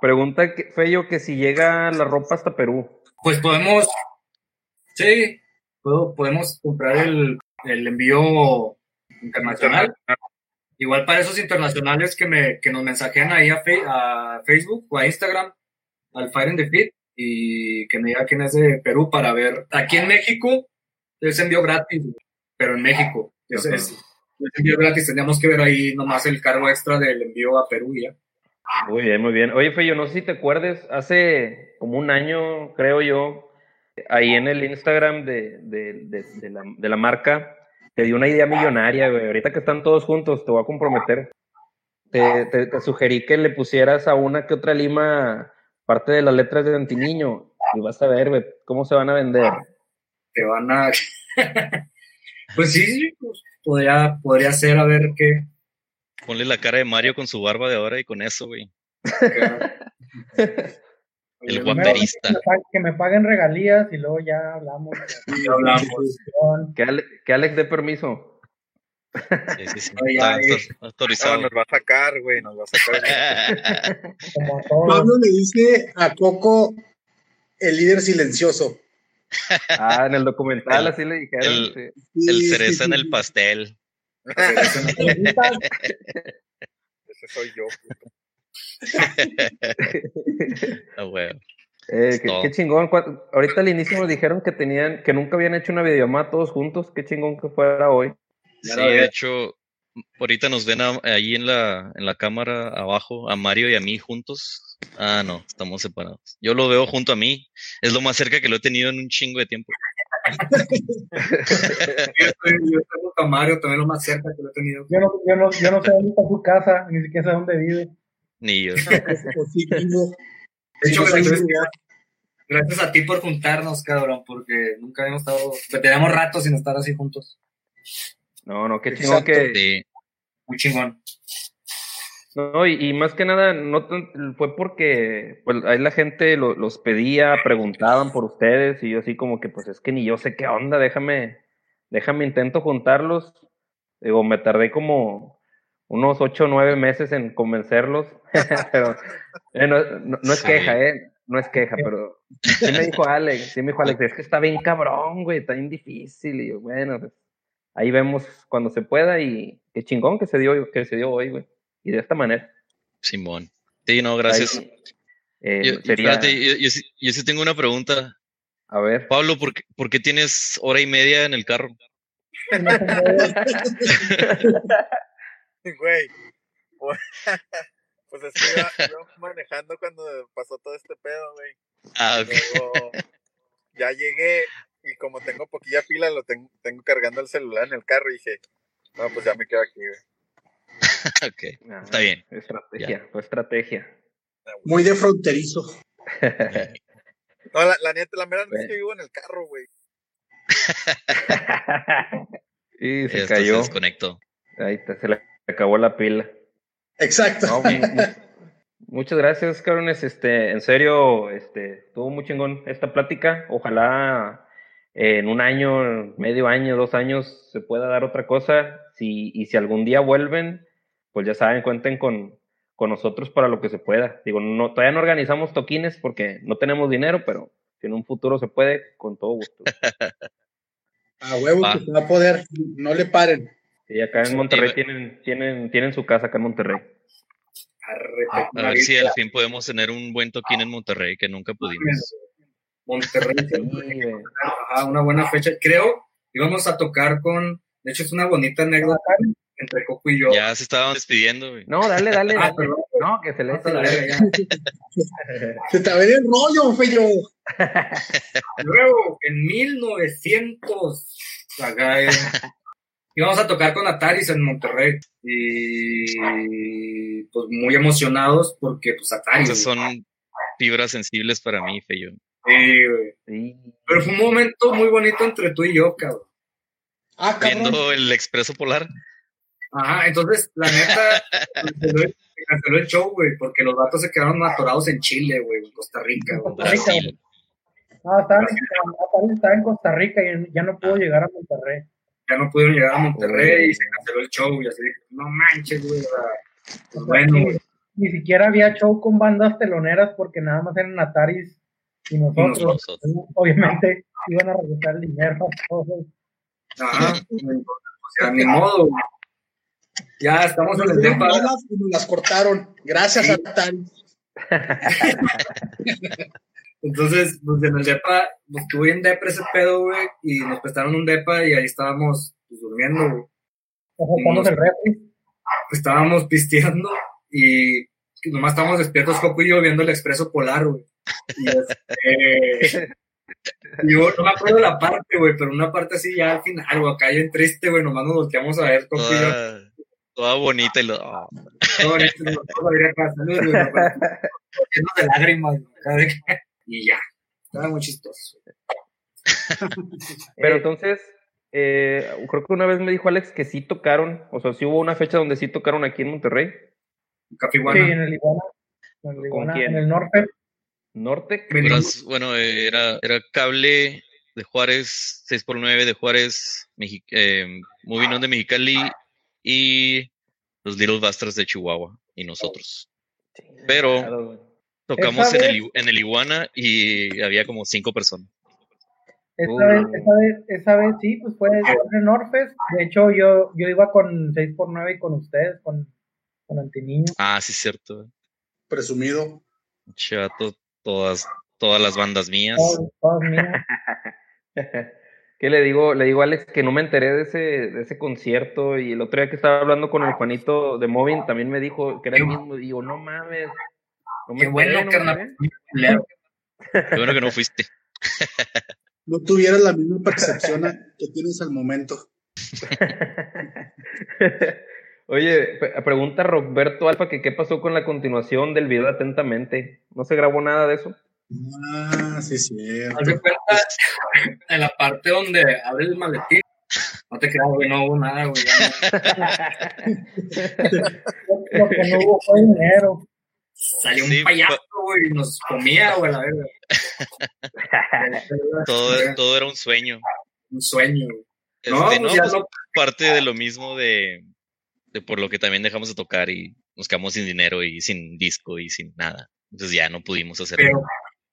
Pregunta que, Feyo que si llega la ropa hasta Perú. Pues podemos, sí, puedo- podemos comprar el, el envío internacional. Igual para esos internacionales que, me, que nos mensajean ahí a, Fe- a Facebook o a Instagram, al Fire in the Fit, y que me diga quién es de Perú para ver. Aquí en México es envío gratis, pero en México. Es, es envío gratis, teníamos que ver ahí nomás el cargo extra del envío a Perú ya. Muy bien, muy bien. Oye, Feyo, no sé si te acuerdes, hace como un año, creo yo, ahí en el Instagram de, de, de, de la, de la marca, te di una idea millonaria, güey. Ahorita que están todos juntos, te voy a comprometer. Te, te, te sugerí que le pusieras a una que otra lima parte de las letras de Antiniño y vas a ver, güey, cómo se van a vender. Te van a... <laughs> pues sí, sí, pues, podría, podría ser, a ver qué... Ponle la cara de Mario con su barba de ahora y con eso, güey. <laughs> <laughs> El guaperista. Que me, paguen, que me paguen regalías y luego ya hablamos. ya hablamos. Que, Ale- que Alex dé permiso. Sí, sí, sí. <laughs> Ay, Está- ay. está No, autorizado. nos va a sacar, güey, nos va a sacar. <laughs> Como a todos. Pablo le dice a Coco el líder silencioso. Ah, en el documental El- así le dijeron. el- sí. El Sí, cereza sí, en sí. el pastel. <laughs> Ese soy yo. puto. <laughs> Eh, qué, chingón. Ahorita al inicio nos dijeron que tenían, que nunca habían hecho una videollamada todos juntos. Qué chingón que fuera hoy. Ya Sí, de hecho, ahorita nos ven a- ahí en la, en la cámara abajo, a Mario y a mí juntos. Ah, no, estamos separados. Yo lo veo junto a mí. Es lo más cerca que lo he tenido en un chingo de tiempo. Yo estoy, yo estoy junto a Mario, también lo más cerca que lo he tenido. yo, no, yo, no, yo no sé dónde está su casa, ni siquiera sé dónde vive. Ni yo. De hecho, gracias, a ti por juntarnos, cabrón, porque nunca habíamos estado, que teníamos rato sin estar así juntos. No, no, qué chingón Exacto. que. Sí, Muy chingón. No, y, y más que nada, no fue porque pues ahí la gente lo- los pedía, preguntaban por ustedes, y yo así como que, pues es que ni yo sé qué onda, déjame, déjame intento juntarlos. Digo, me tardé como unos ocho o nueve meses en convencerlos, <laughs> pero eh, no, no- no es Sí. queja, ¿eh? No es queja, pero sí me dijo Alex, sí me dijo Alex, es que está bien cabrón, güey, está bien difícil, y yo, bueno, pues, ahí vemos cuando se pueda, y qué chingón que se dio, que se dio hoy, güey. Y de esta manera. Simón. Sí, no, gracias. Ahí, eh, Yo, sería, espérate, yo, yo sí- yo sí tengo una pregunta. a ver, Pablo, ¿por qué, por qué tienes hora y media en el carro? <laughs> <laughs> Güey. Pues <laughs> pues es que iba, iba manejando cuando pasó todo este pedo, güey. Ah, ok. Luego ya llegué y como tengo poquilla pila, lo tengo, tengo cargando el celular en el carro y dije, no, pues ya me quedo aquí, güey. <laughs> ok. ah, Está bien. Estrategia, fue estrategia. Muy de fronterizo. No, la, la neta, la mera neta es que vivo en el carro, güey. y se Esto se cayó. desconectó. Ahí está, se le acabó la pila. Exacto. No, muchas gracias, cabrones. Este, en serio, este, estuvo muy chingón esta plática. Ojalá eh, en un año, medio año, dos años se pueda dar otra cosa. Si, y si algún día vuelven, pues ya saben, cuenten con, con nosotros para lo que se pueda. Digo, no, todavía no organizamos toquines porque no tenemos dinero, pero si en un futuro se puede, con todo gusto. <laughs> A huevo Va. que se va a poder. No le paren. Y acá en Monterrey tienen, tienen, tienen su casa acá en Monterrey. A ver si al fin podemos tener un buen toquín en Monterrey, que nunca pudimos. Monterrey. Sí, <laughs> güey. Ajá, una buena fecha. Creo íbamos a tocar con, de hecho es una bonita anécdota entre Coco y yo. Ya se estaban despidiendo, güey. No, dale, dale. Ah, dale. perdón. No, que se le la verga. <laughs> Se te va a ver el rollo, feyo. Luego, en 1900, acá, eh, íbamos a tocar con Ataris en Monterrey. Y pues muy emocionados porque pues Ataris. Esas son fibras sensibles para mí, Feyo. Sí, güey. Sí. Pero fue un momento muy bonito entre tú y yo, cabrón. Ah, cabrón. Viendo el expreso polar. Ajá, entonces, la neta, canceló el, se canceló el show, güey, porque los vatos se quedaron atorados en Chile, güey, en Costa Rica, güey. Costa Rica, Brasil. No, estaba, en- estaba en Costa Rica y ya no pudo llegar a Monterrey. Ya no pudieron llegar a Monterrey y se canceló el show, y así de, no manches, güey. pues bueno, ni, güey. ni siquiera había show con bandas teloneras porque nada más eran Ataris y nosotros. nosotros. Obviamente iban a regresar el dinero a <laughs> todos. Ajá, o sea, ni modo, güey. Ya estamos en el y nos las cortaron. Gracias Sí. a Tari. <laughs> Entonces, pues en el depa, pues estuve en depre ese pedo, güey, y nos prestaron un depa y ahí estábamos pues, durmiendo, güey. Ajustamos el refri. estábamos pisteando y nomás estábamos despiertos Coco y yo viendo el expreso polar, güey. Y este, yo no me acuerdo de la parte, güey, pero una parte así ya al final, güey, acá bien triste, güey, nomás nos volteamos a ver Coco y yo. Toda, bonita y lo. oh, Todo bonito, nos vamos a ir acá, saludos, <laughs> güey, de lágrimas, güey, y ya. Estaba muy chistoso. Pero entonces, eh, creo que una vez me dijo Alex que sí tocaron, o sea, sí hubo una fecha donde sí tocaron aquí en Monterrey. Café Sí, Iguana. en el Iguana. En el, Iguana, quién? en el norte. Norte. Bueno, eh, era, era cable de Juárez, 6x9 de Juárez, Mexi eh, Moving On de Mexicali y los Little Bastards de Chihuahua y nosotros. Pero-. Tocamos en el, en el Iguana y había como cinco personas. Esa, Uh. vez, esa, vez, esa vez sí, pues fue en el Norfest. De hecho, yo, yo iba con 6x9 y con ustedes, con, con Antiniño. Ah, sí, cierto. Presumido. Chato, todas, todas las bandas mías. Todos, todos míos. <laughs> ¿Qué le digo? Le digo a Alex que no me enteré de ese, de ese concierto y el otro día que estaba hablando con el Juanito de Moving también me dijo que era el mismo. Digo, no mames. Qué bueno, carnal. Culero. Qué bueno que no fuiste. No tuvieras la misma percepción que tienes al momento. <laughs> Oye, pregunta Roberto Alfa que qué pasó con la continuación del video atentamente. ¿No se grabó nada de eso? Ah, sí, sí. Cuenta en la parte donde abre el maletín. No te creas, güey, no hubo nada, güey. <laughs> no. No hubo fue dinero. Salió Sí, un payaso, güey, y nos comía, güey, la verga. <laughs> Todo, todo era un sueño. Un sueño, güey. Este, No, no, pues ya pues, no. parte de lo mismo de, de por lo que también dejamos de tocar y nos quedamos sin dinero y sin disco y sin nada. Entonces ya no pudimos hacer Pero, nada.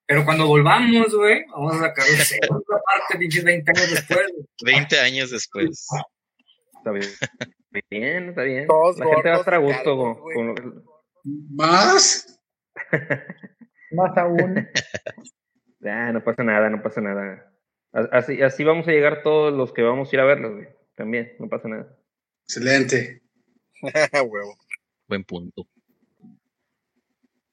pero cuando volvamos, güey, vamos a sacar la segunda parte, pinches 20 años después. güey. 20 años después. Está bien. <laughs> Bien, está bien. Todos la gente va a estar a gusto con, ¿Más? Más aún. <laughs> No pasa nada, no pasa nada. Así, así vamos a llegar todos los que vamos a ir a verlos, güey. También, no pasa nada. Excelente. <laughs> Huevo. Buen punto.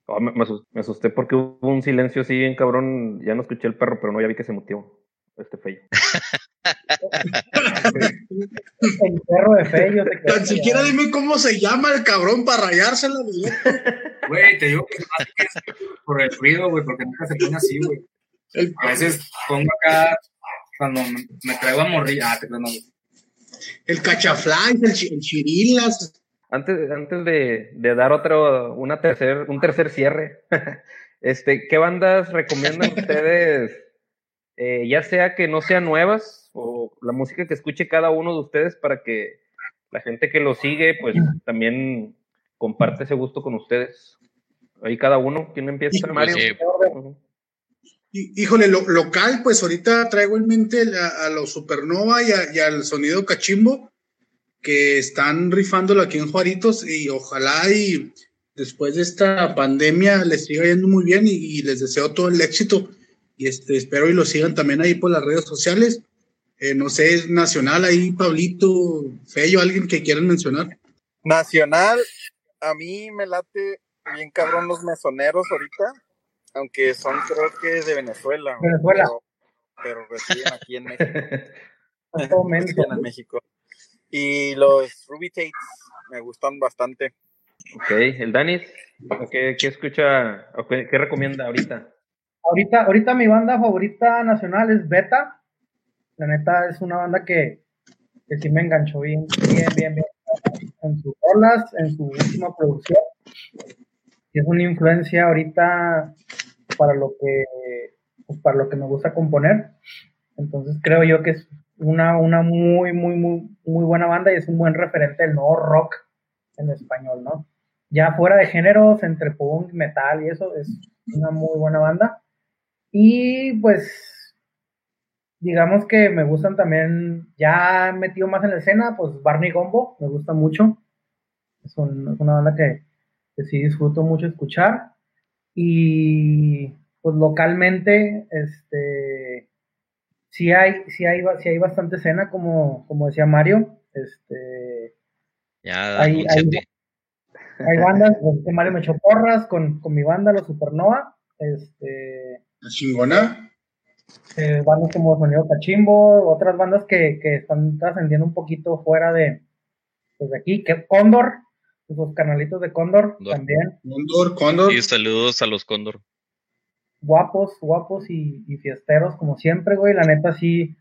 Oh, me, me asus- me asusté porque hubo un silencio así bien cabrón. Ya no escuché el perro, pero no, ya vi que se mutió. Este feo. <laughs> El perro de se quedó <laughs> Tan siquiera dime cómo se llama el cabrón para rayársela. güey. <laughs> Güey, te digo que es por el ruido, güey, porque nunca se pone así, güey. A veces pongo acá, cuando me, traigo a morir, ah, te no. El cachafly, el, chirilas. Antes, antes de, de dar otro, una tercer, un tercer cierre, <laughs> este, ¿qué bandas recomiendan ustedes? Eh, ya sea que no sean nuevas o la música que escuche cada uno de ustedes para que la gente que lo sigue, pues también comparte ese gusto con ustedes. Ahí cada uno, ¿quién empieza? Híjole, Mario. Híjole, lo- local, pues ahorita traigo en mente la- a, los Supernova y, a- y al sonido cachimbo que están rifándolo aquí en Juaritos y ojalá y después de esta pandemia les siga yendo muy bien y, y les deseo todo el éxito y este espero y lo sigan también ahí por las redes sociales. Eh, no sé, es nacional ahí, Pablito, Fello, alguien que quieran mencionar. Nacional, a mí me late bien cabrón los mesoneros ahorita, aunque son creo que de Venezuela. Venezuela. Pero, pero residen aquí en <laughs> México. Todo menso. residen en México. Y los Ruby Tates me gustan bastante. Ok, el Danis, ¿qué, qué escucha o qué, qué recomienda ahorita? Ahorita, ahorita mi banda favorita nacional es Beta. La neta es una banda que, que sí me enganchó bien, bien, bien, bien en sus rolas, en su última producción. Y es una influencia ahorita para lo que, pues, para lo que me gusta componer. Entonces creo yo que es una, una muy, muy, muy, muy buena banda y es un buen referente del nuevo rock en español, ¿no? Ya fuera de géneros, entre punk, metal y eso, es una muy buena banda. Y pues, digamos que me gustan también, ya metido más en la escena, pues Barney Gombo, me gusta mucho. Es, un- es una banda que, que sí disfruto mucho escuchar. Y pues localmente, este, sí hay, sí hay, sí hay bastante escena, como, como decía Mario. Este, Ya, Hay, hay, anúnciate. hay bandas, este Mario me echó porras con, con mi banda, los Supernova, este, La chingona. eh, bandas como Sonido Cachimbo, otras bandas que, que están trascendiendo un poquito fuera de, pues, de aquí, que Cóndor, esos canalitos de Cóndor Cóndor. también, Cóndor, Cóndor. Y saludos a los Cóndor. guapos, guapos y, y fiesteros como siempre, güey, la neta sí,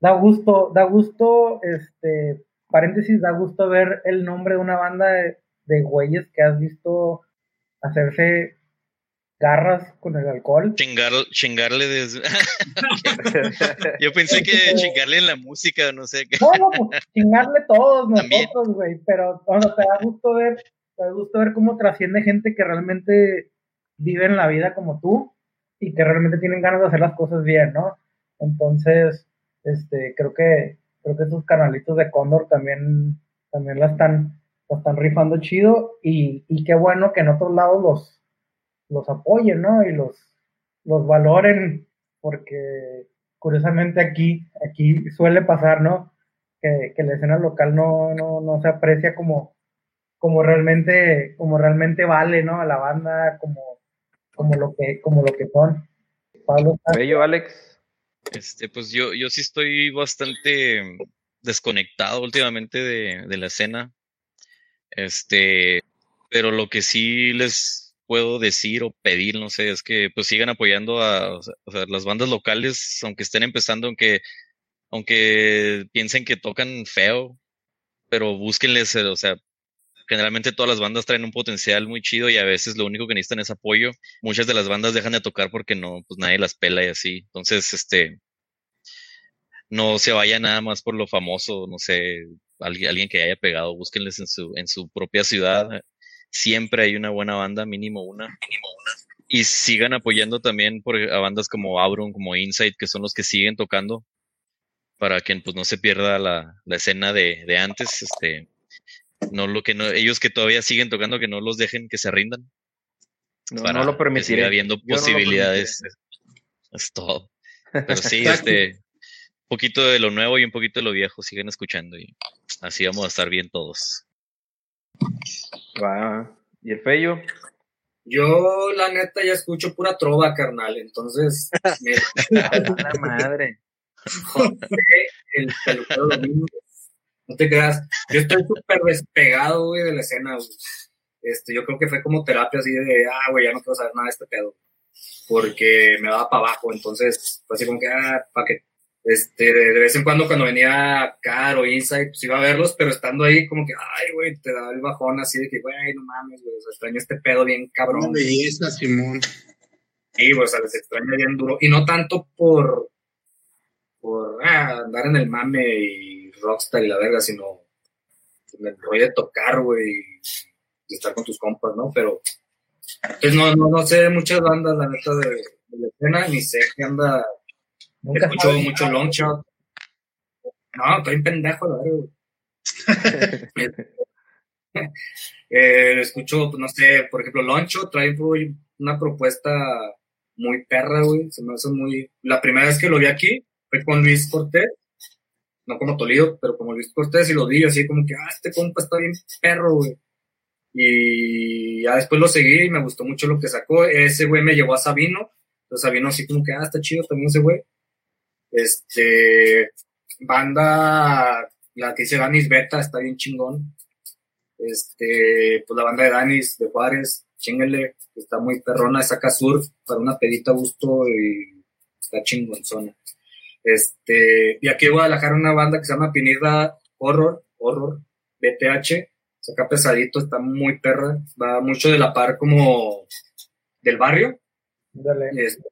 da gusto, da gusto, este, paréntesis, da gusto ver el nombre de una banda de, de güeyes que has visto hacerse garras con el alcohol. Chingar, chingarle desde... <laughs> Yo pensé que chingarle en la música, no sé qué. No, no, pues chingarle todos <laughs> nosotros, güey, pero o sea, te da gusto ver, te da gusto ver cómo trasciende gente que realmente vive en la vida como tú y que realmente tienen ganas de hacer las cosas bien, ¿no? Entonces, este, creo que, creo que esos canalitos de Cóndor también, también la están, la están rifando chido y, y qué bueno que en otros lados los, los apoyen, ¿no? Y los, los valoren, porque curiosamente aquí, aquí suele pasar, ¿no? Que, que la escena local no, no, no se aprecia como, como realmente, como realmente vale, ¿no? A la banda, como, como lo que, como lo que son. Pablo, Bello, Alex. Este, pues yo, yo sí estoy bastante desconectado últimamente de, de la escena. Este, pero lo que sí les puedo decir o pedir, no sé, es que pues sigan apoyando a, las bandas locales, aunque estén empezando, aunque, aunque piensen que tocan feo, pero búsquenles, eh, o sea, generalmente todas las bandas traen un potencial muy chido y a veces lo único que necesitan es apoyo. Muchas de las bandas dejan de tocar porque no, pues nadie las pela y así. Entonces, este, no se vaya nada más por lo famoso, no sé, alguien, alguien que haya pegado, búsquenles en su, en su propia ciudad. Siempre hay una buena banda, mínimo una. Y sigan apoyando también por, a bandas como Auron, como Insight, que son los que siguen tocando, para que pues no se pierda la, la escena de, de antes, este, no lo que no, ellos que todavía siguen tocando, que no los dejen que se rindan. No, para no lo que permitiré. siga habiendo no posibilidades. es todo. <laughs> Pero sí, este, un poquito de lo nuevo y un poquito de lo viejo, sigan escuchando y así vamos a estar bien todos. Va. ¿Y el Fello? Yo, la neta, ya escucho pura trova, carnal. Entonces, <laughs> me la madre. el peluquero. No te creas. Yo estoy súper despegado, güey, de la escena, güey. Este, yo creo que fue como terapia así de, ah, güey, ya no quiero saber nada de este pedo. Porque me daba para abajo. Entonces, fue así como que, ah, pa' qué. Este, de, de vez en cuando cuando venía Caro, Insight, pues iba a verlos, pero estando ahí como que, ay, güey, te da el bajón así de que, güey, no mames, güey, o sea, extraño este pedo bien Una cabrón. belleza, Simón. Sí, güey, o sea, les extraña bien duro. Y no tanto por, por ah, andar en el mame y rockstar y la verga, sino en el rollo de tocar, güey, y estar con tus compas, ¿no? Pero, pues no, no, no sé muchas bandas, la neta, de, de la escena, ni sé qué anda. Nunca Escucho mucho long shot. No, estoy un pendejo, la. <laughs> Eh, escucho, pues, no sé, por ejemplo, Loncho trae güey, una propuesta muy perra, güey. Se me hace muy. La primera vez que lo vi aquí fue con Luis Cortés, no como Toledo, pero como Luis Cortés, y lo vi así como que, ah, este compa está bien perro, güey. Y ya después lo seguí y me gustó mucho lo que sacó. Ese güey me llevó a Sabino. Entonces Sabino así como que, ah, está chido también ese güey. Este, banda, la que dice Danis Beta, está bien chingón. Este, pues la banda de Danis de Juárez, chinguele, está muy perrona, saca surf para una pedita a gusto y está chingonzona. Este, y aquí en Guadalajara una banda que se llama Pinida Horror, Horror, BTH, saca pesadito, está muy perra, va mucho de la par como del barrio, Dale. este,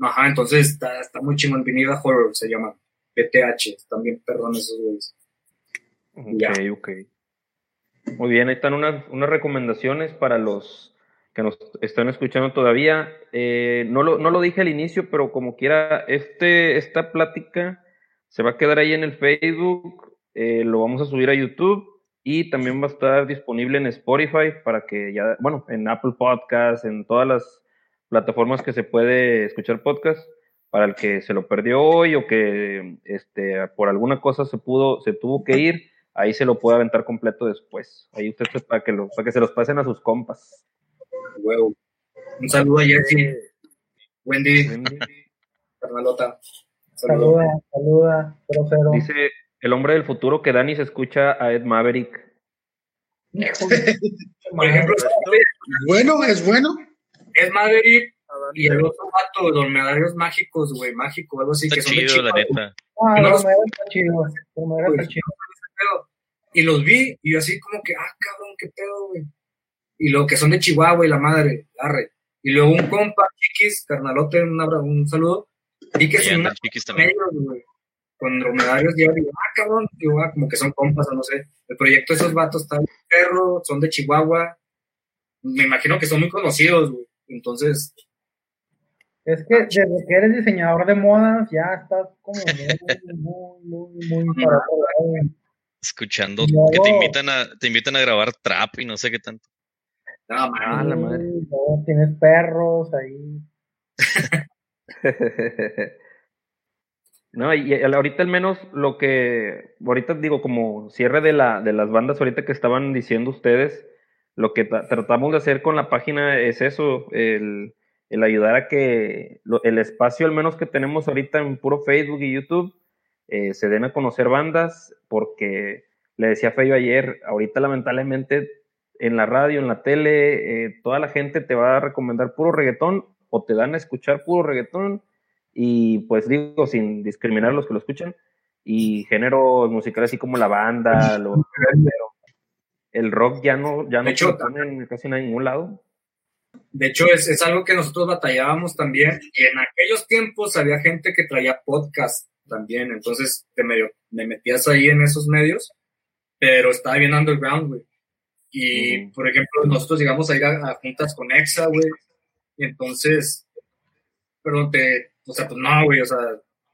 ajá, entonces está, está muy chingón, Pinida Horror se llama, BTH, están bien perrones esos güeyes. Ya. Ok, ok. Muy bien, ahí están unas, unas recomendaciones para los que nos están escuchando todavía. Eh, no, lo, no lo dije al inicio, pero como quiera, este, esta plática se va a quedar ahí en el Facebook, eh, lo vamos a subir a YouTube y también va a estar disponible en Spotify para que ya, bueno, en Apple Podcasts, en todas las plataformas que se puede escuchar podcast, para el que se lo perdió hoy o que este, por alguna cosa se pudo, se tuvo que ir, ahí se lo puede aventar completo después. Ahí usted para que, lo, para que se los pasen a sus compas. Huevo. Un saludo a Jessy. Wendy. Carnalota. Saluda, saluda. Dice el hombre del futuro que Dani se escucha a Ed Maverick. <laughs> Por ejemplo, Bueno, es bueno. Es Maverick y el otro vato medallos mágicos, güey, mágico, algo así, Está que son de chido, la Chihuahua. neta. Ah, No no, los- está chido. Está Pues, chido. pedo. Y los vi, y yo así como que, ah, cabrón, qué pedo, güey. Y lo que son de Chihuahua y la madre, arre. Y luego un compa, chiquis, carnalote, un, abra- un saludo, vi que son chiquis también. güey, con dromedarios, y yo digo, ah, cabrón, digo, ah, como que son compas, o no sé. El proyecto de esos vatos está perro, son de Chihuahua. Me imagino que son muy conocidos, güey. Entonces, Es que desde que eres diseñador de modas ya estás como muy, muy, muy, muy para. Escuchando No. que te invitan a, te invitan a grabar trap y no sé qué tanto. no, man, Ah, la madre. Sí, luego tienes perros ahí. <laughs> No, y y ahorita al menos lo que, ahorita digo, como cierre de, la, de las bandas ahorita que estaban diciendo ustedes, lo que tra- tratamos de hacer con la página es eso, el, el ayudar a que lo- el espacio al menos que tenemos ahorita en puro Facebook y YouTube eh, se den a conocer bandas, porque le decía Feyo ayer, ahorita lamentablemente en la radio, en la tele, eh, toda la gente te va a recomendar puro reggaetón o te dan a escuchar puro reggaetón y pues digo, sin discriminar a los que lo escuchan, y géneros musicales así como la banda, lo, <laughs> pero el rock ya no, ya no De hecho, en casi en ningún lado. De hecho, es, es algo que nosotros batallábamos también. Y en aquellos tiempos había gente que traía podcast también. Entonces te medio, me metías ahí en esos medios, pero estaba bien underground, güey. Y, por ejemplo, nosotros llegamos a ir a, a juntas con EXA, güey. Y entonces, pero te, o sea, pues no, güey, o sea,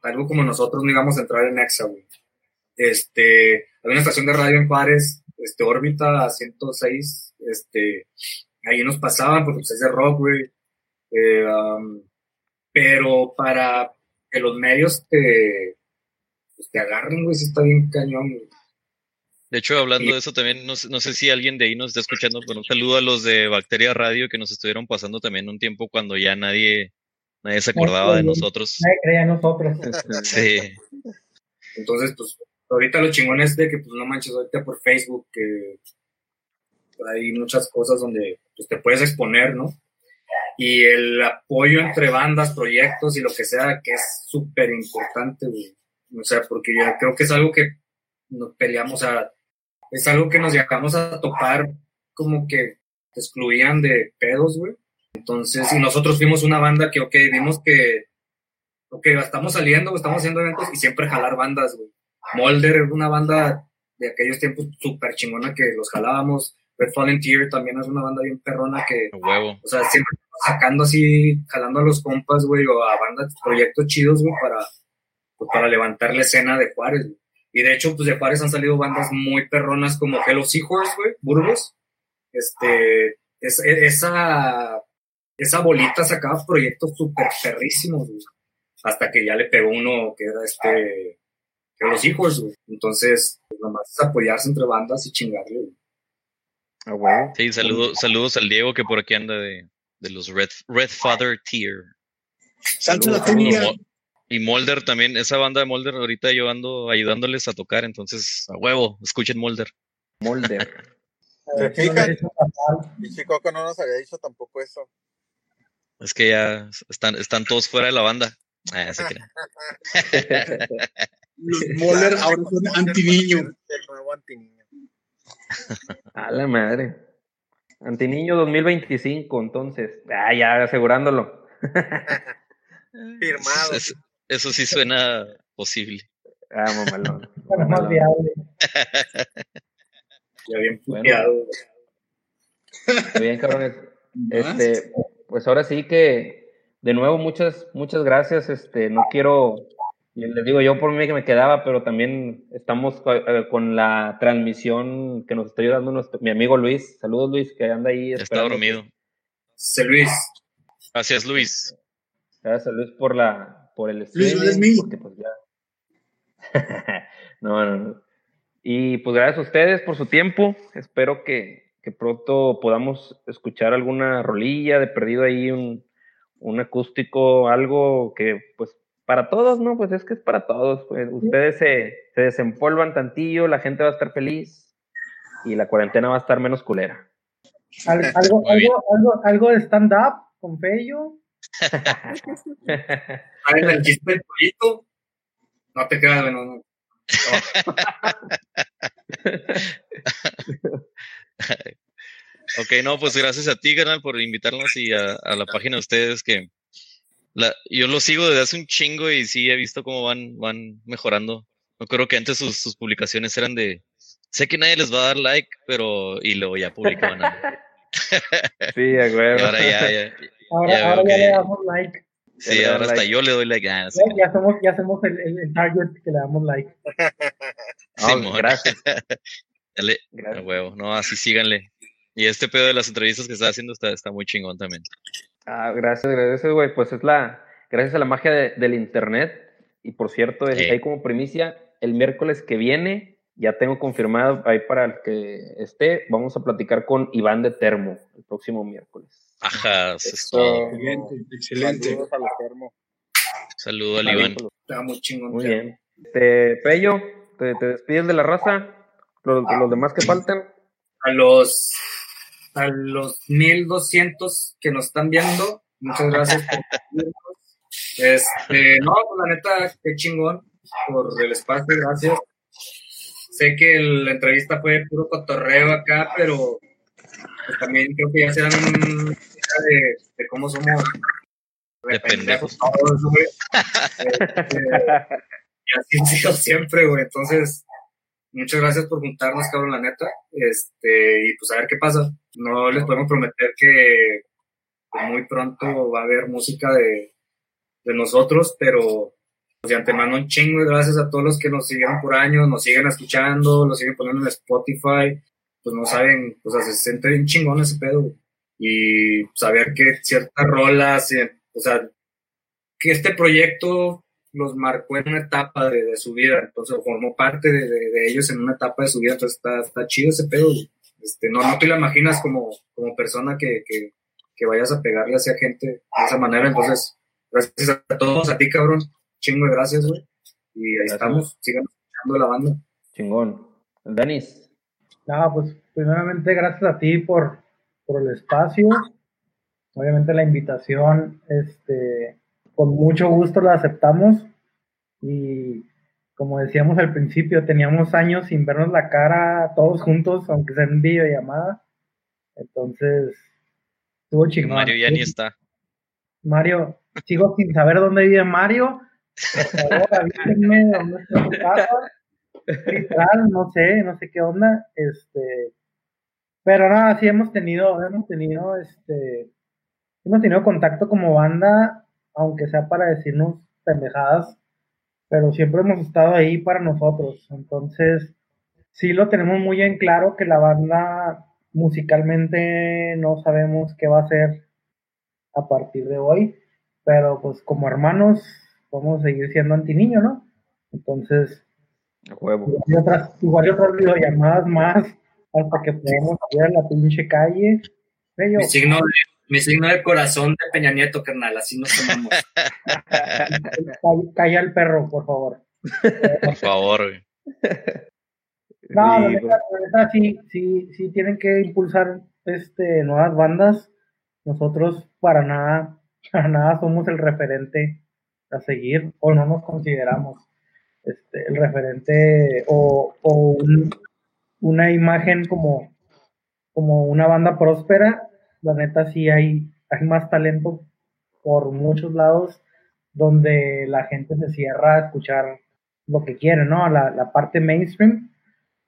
algo como nosotros no íbamos a entrar en EXA, güey. Este, había una estación de radio en Juárez, este, órbita 106, este, ahí nos pasaban, porque pues es de rock, güey. Eh, um, pero para que los medios te, pues, te agarren, güey, sí está bien cañón, güey. De hecho, hablando de eso también, no, sé- no sé si alguien de ahí nos está escuchando, pero un saludo a los de Bacteria Radio que nos estuvieron pasando también un tiempo cuando ya nadie, nadie se acordaba de nosotros. Nadie creía en nosotros. <laughs> Sí, Entonces, pues, ahorita lo chingón es de que, pues, no manches, ahorita por Facebook, que hay muchas cosas donde pues, te puedes exponer, ¿no? Y el apoyo entre bandas, proyectos y lo que sea, que es súper importante, güey. O sea, porque ya creo que es algo que nos peleamos, o sea, es algo que nos llegamos a topar como que te excluían de pedos, güey. Entonces, y nosotros fuimos una banda que, ok, vimos que, ok, estamos saliendo, estamos haciendo eventos y siempre jalar bandas, güey. Molder era una banda de aquellos tiempos súper chingona que los jalábamos. Red Volunteer también es una banda bien perrona que, huevo. o sea, siempre sacando así, jalando a los compas, güey, o a bandas, proyectos chidos, güey, para, pues, para levantar la escena de Juárez, güey. Y de hecho, pues de Juárez han salido bandas muy perronas como Hello Seahorse, güey, Burgos. Este, es, e- esa, esa bolita sacaba proyectos súper perrísimos, güey. Hasta que ya le pegó uno que era este, Seahorse, güey. Entonces, pues, nomás es apoyarse entre bandas y chingarle, güey. Ah, huevo. Sí, saludo, saludos al Diego que por aquí anda de, de los Red, Red Father Tier. La Y, Molder también, esa banda de Molder, ahorita yo ando ayudándoles a tocar, entonces a huevo, escuchen Molder. Molder. <laughs> ¿Se fijan? Y Chicoco no nos había dicho tampoco eso. Es que ya están, están todos fuera de la banda. Ah, se. Los <laughs> <laughs> <laughs> Moller ahora son antiniño. El nuevo antiniño. <laughs> A la madre. Antiniño 2025, entonces. Ah, ya asegurándolo. <laughs> Firmado. Es- eso sí suena posible. Ah, mamalón. Bueno, más viable. Ya bien Bueno. puteado. Muy bien, cabrones. Este, pues ahora sí que, de nuevo, muchas, muchas gracias. Este, no quiero, les digo yo por mí que me quedaba, pero también estamos eh, con la transmisión que nos está ayudando nuestro, mi amigo Luis. Saludos, Luis, que anda ahí. Está dormido. C. Luis, Gracias, Luis. Gracias a Luis por la, por el Luis, streaming, no eres mío. porque pues ya. <laughs> no, no, no. Y pues gracias a ustedes por su tiempo. Espero que, que pronto podamos escuchar alguna rolilla de perdido ahí, un, un acústico, algo que pues para todos, ¿no? Pues es que es para todos. Pues. Ustedes se, se desempolvan tantillo, la gente va a estar feliz y la cuarentena va a estar menos culera. Al- <laughs> algo, algo, algo, algo de stand-up con. <laughs> ¿Sabes el chiste del pollito? No te creas, bueno, no. <laughs> Ok, no, pues gracias a ti, canal, por invitarnos y a, a la página de ustedes que la, yo lo sigo desde hace un chingo y sí he visto cómo van, van mejorando. No creo que antes sus, sus publicaciones eran de sé que nadie les va a dar like, pero y luego ya publicaban algo. <laughs> Sí, a Y huevo. ahora ya, ya, <laughs> Ahora, Ya ahora ya que- le damos like. sí, ahora hasta like. yo le doy like. Ah, sí. Ya, somos, ya somos el, el, el target que le damos like. <laughs> No, Simón. gracias. Dale, a gracias. huevo, no, así síganle. Y este pedo de las entrevistas que está haciendo está, está muy chingón también. Ah, gracias, gracias, güey. Pues es la, gracias a la magia de- del internet. Y por cierto, Sí. ahí como primicia, el miércoles que viene, ya tengo confirmado ahí para el que esté, vamos a platicar con Iván de Termo el próximo miércoles. Ajá, eso es Eso. todo. Excelente, excelente. Saludos a los termos. Saludo al Iván. Está muy chingón. Muy bien. Este, Pello, te, te despides de la raza. Los, los demás que faltan. A los, a los 1200 que nos están viendo, muchas gracias por. Este, no, pues la neta, qué chingón por el espacio, gracias. Sé que el- la entrevista fue puro cotorreo acá, pero pues, también creo que ya se dan una idea de, de cómo somos De pendejos. todos, güey. Este, y así han sido siempre, güey. Entonces, muchas gracias por juntarnos, cabrón, la neta. Este, y pues a ver qué pasa. No les podemos prometer que muy pronto va a haber música de, de nosotros, pero de antemano un chingo gracias a todos los que nos siguieron por años, nos siguen escuchando, los siguen poniendo en Spotify, pues no saben, pues se siente bien chingón ese pedo. Y saber que ciertas rolas, eh, o sea, que este proyecto los marcó en una etapa de, de su vida, entonces formó parte de, de- de ellos en una etapa de su vida, entonces está, está chido ese pedo. güey. Este, no, no te lo imaginas como, como persona que, que, que vayas a pegarle hacia gente de esa manera, entonces gracias a todos, a ti cabrón, chingo de gracias, güey. Y ahí Gracias. estamos, sigan escuchando la banda. Chingón. Denis. No, pues primeramente gracias a ti por, por el espacio. Obviamente la invitación, este, con mucho gusto la aceptamos. Y como decíamos al principio, teníamos años sin vernos la cara todos juntos, aunque sea en videollamada. Entonces, estuvo chingón. Mario ya ni está. Mario, sigo sin saber dónde vive Mario. Por favor, avísenme dónde está su casa. Literal, no sé, no sé qué onda. Este, pero nada, sí hemos tenido, hemos tenido, este, hemos tenido contacto como banda, aunque sea para decirnos pendejadas, pero siempre hemos estado ahí para nosotros. Entonces, sí lo tenemos muy en claro que la banda musicalmente no sabemos qué va a hacer a partir de hoy, pero pues como hermanos vamos a seguir siendo antiniño, ¿no? Entonces, A huevo. igual y otras, igual y otras videollamadas más hasta que podamos ir a la pinche calle. Bello, Mi signo, de, mi signo de corazón de Peña Nieto, carnal, así nos tomamos. <laughs> ca- calla el perro, por favor. Por favor, güey. No, la neta, la neta, sí, sí, sí tienen que impulsar este, nuevas bandas. Nosotros para nada, <laughs> para nada somos el referente a seguir, o no nos consideramos este, el referente o, o un- una imagen como, como una banda próspera. La neta sí hay, hay más talento por muchos lados donde la gente se cierra a escuchar lo que quiere, ¿no? La, la parte mainstream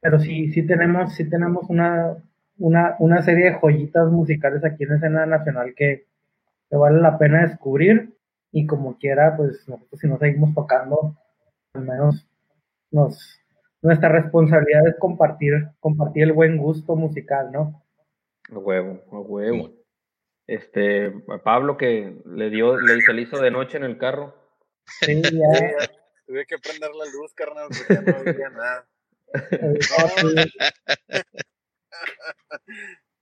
pero sí, sí tenemos, sí tenemos una, una, una serie de joyitas musicales aquí en escena nacional que, vale la pena descubrir y como quiera, pues nosotros si no seguimos tocando, al menos nos, nuestra responsabilidad es compartir, compartir el buen gusto musical, ¿no? A huevo, a huevo. Este, a Pablo que le dio, le se le hizo de noche en el carro. Sí, ya, Tuve que prender la luz, carnal, porque ya no veía nada. <laughs>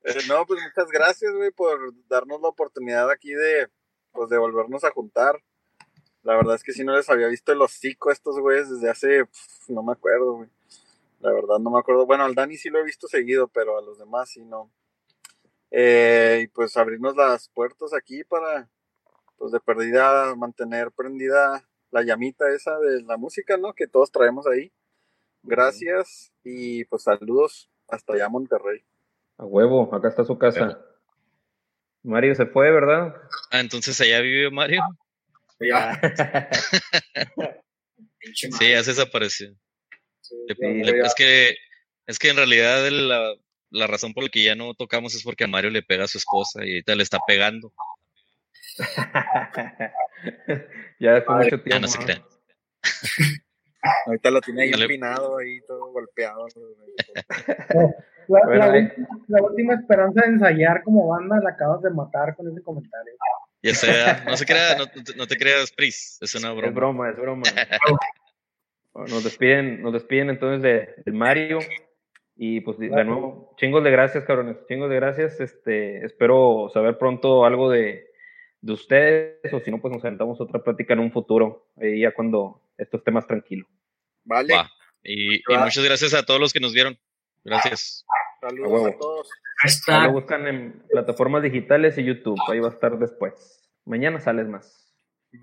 Eh, no, pues muchas gracias, güey, por darnos la oportunidad aquí de, pues, de volvernos a juntar. La verdad es que si no les había visto el hocico a estos güeyes desde hace, pf, no me acuerdo, güey. La verdad no me acuerdo. Bueno, al Dani sí lo he visto seguido, pero a los demás sí no. Eh, y pues abrirnos las puertas aquí para, pues de perdida, mantener prendida la llamita esa de la música, ¿no? Que todos traemos ahí. Gracias y pues saludos hasta allá Monterrey. A huevo, acá está su casa. Mario se fue, ¿verdad? Ah, entonces allá vive Mario. Ya. Pinche <laughs> Sí, ya se desapareció. Le- Sí, le- ya. es que es que en realidad la, la razón por la que ya no tocamos es porque a Mario le pega a su esposa y ahorita le está pegando. <laughs> ya después Ay, mucho Ya tiempo. no se ¿no? crean. <laughs> Ahorita lo tiene ahí Dale. empinado, ahí todo golpeado. <laughs> La, Bueno, la ahí- última, la última esperanza de ensayar como banda la acabas de matar con ese comentario. Ya sea, no se crea, no, te- no te creas, Pris, es una Es broma. broma, es broma. Bueno, nos despiden, nos despiden entonces de, Mario. Y pues de, de nuevo, chingos de gracias, cabrones. Chingos de gracias. Este, espero saber pronto algo de, de ustedes, o si no, pues nos sentamos otra plática en un futuro, ya cuando esto esté más tranquilo. Vale, Va. Y, y muchas gracias a todos los que nos vieron. Gracias. Saludos a todos. Está. lo buscan en plataformas digitales y YouTube. Ahí va a estar después. Mañana sales más.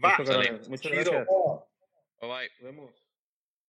Va. Listo, cabrones. Muchas Chido. gracias. Bye bye. Nos vemos.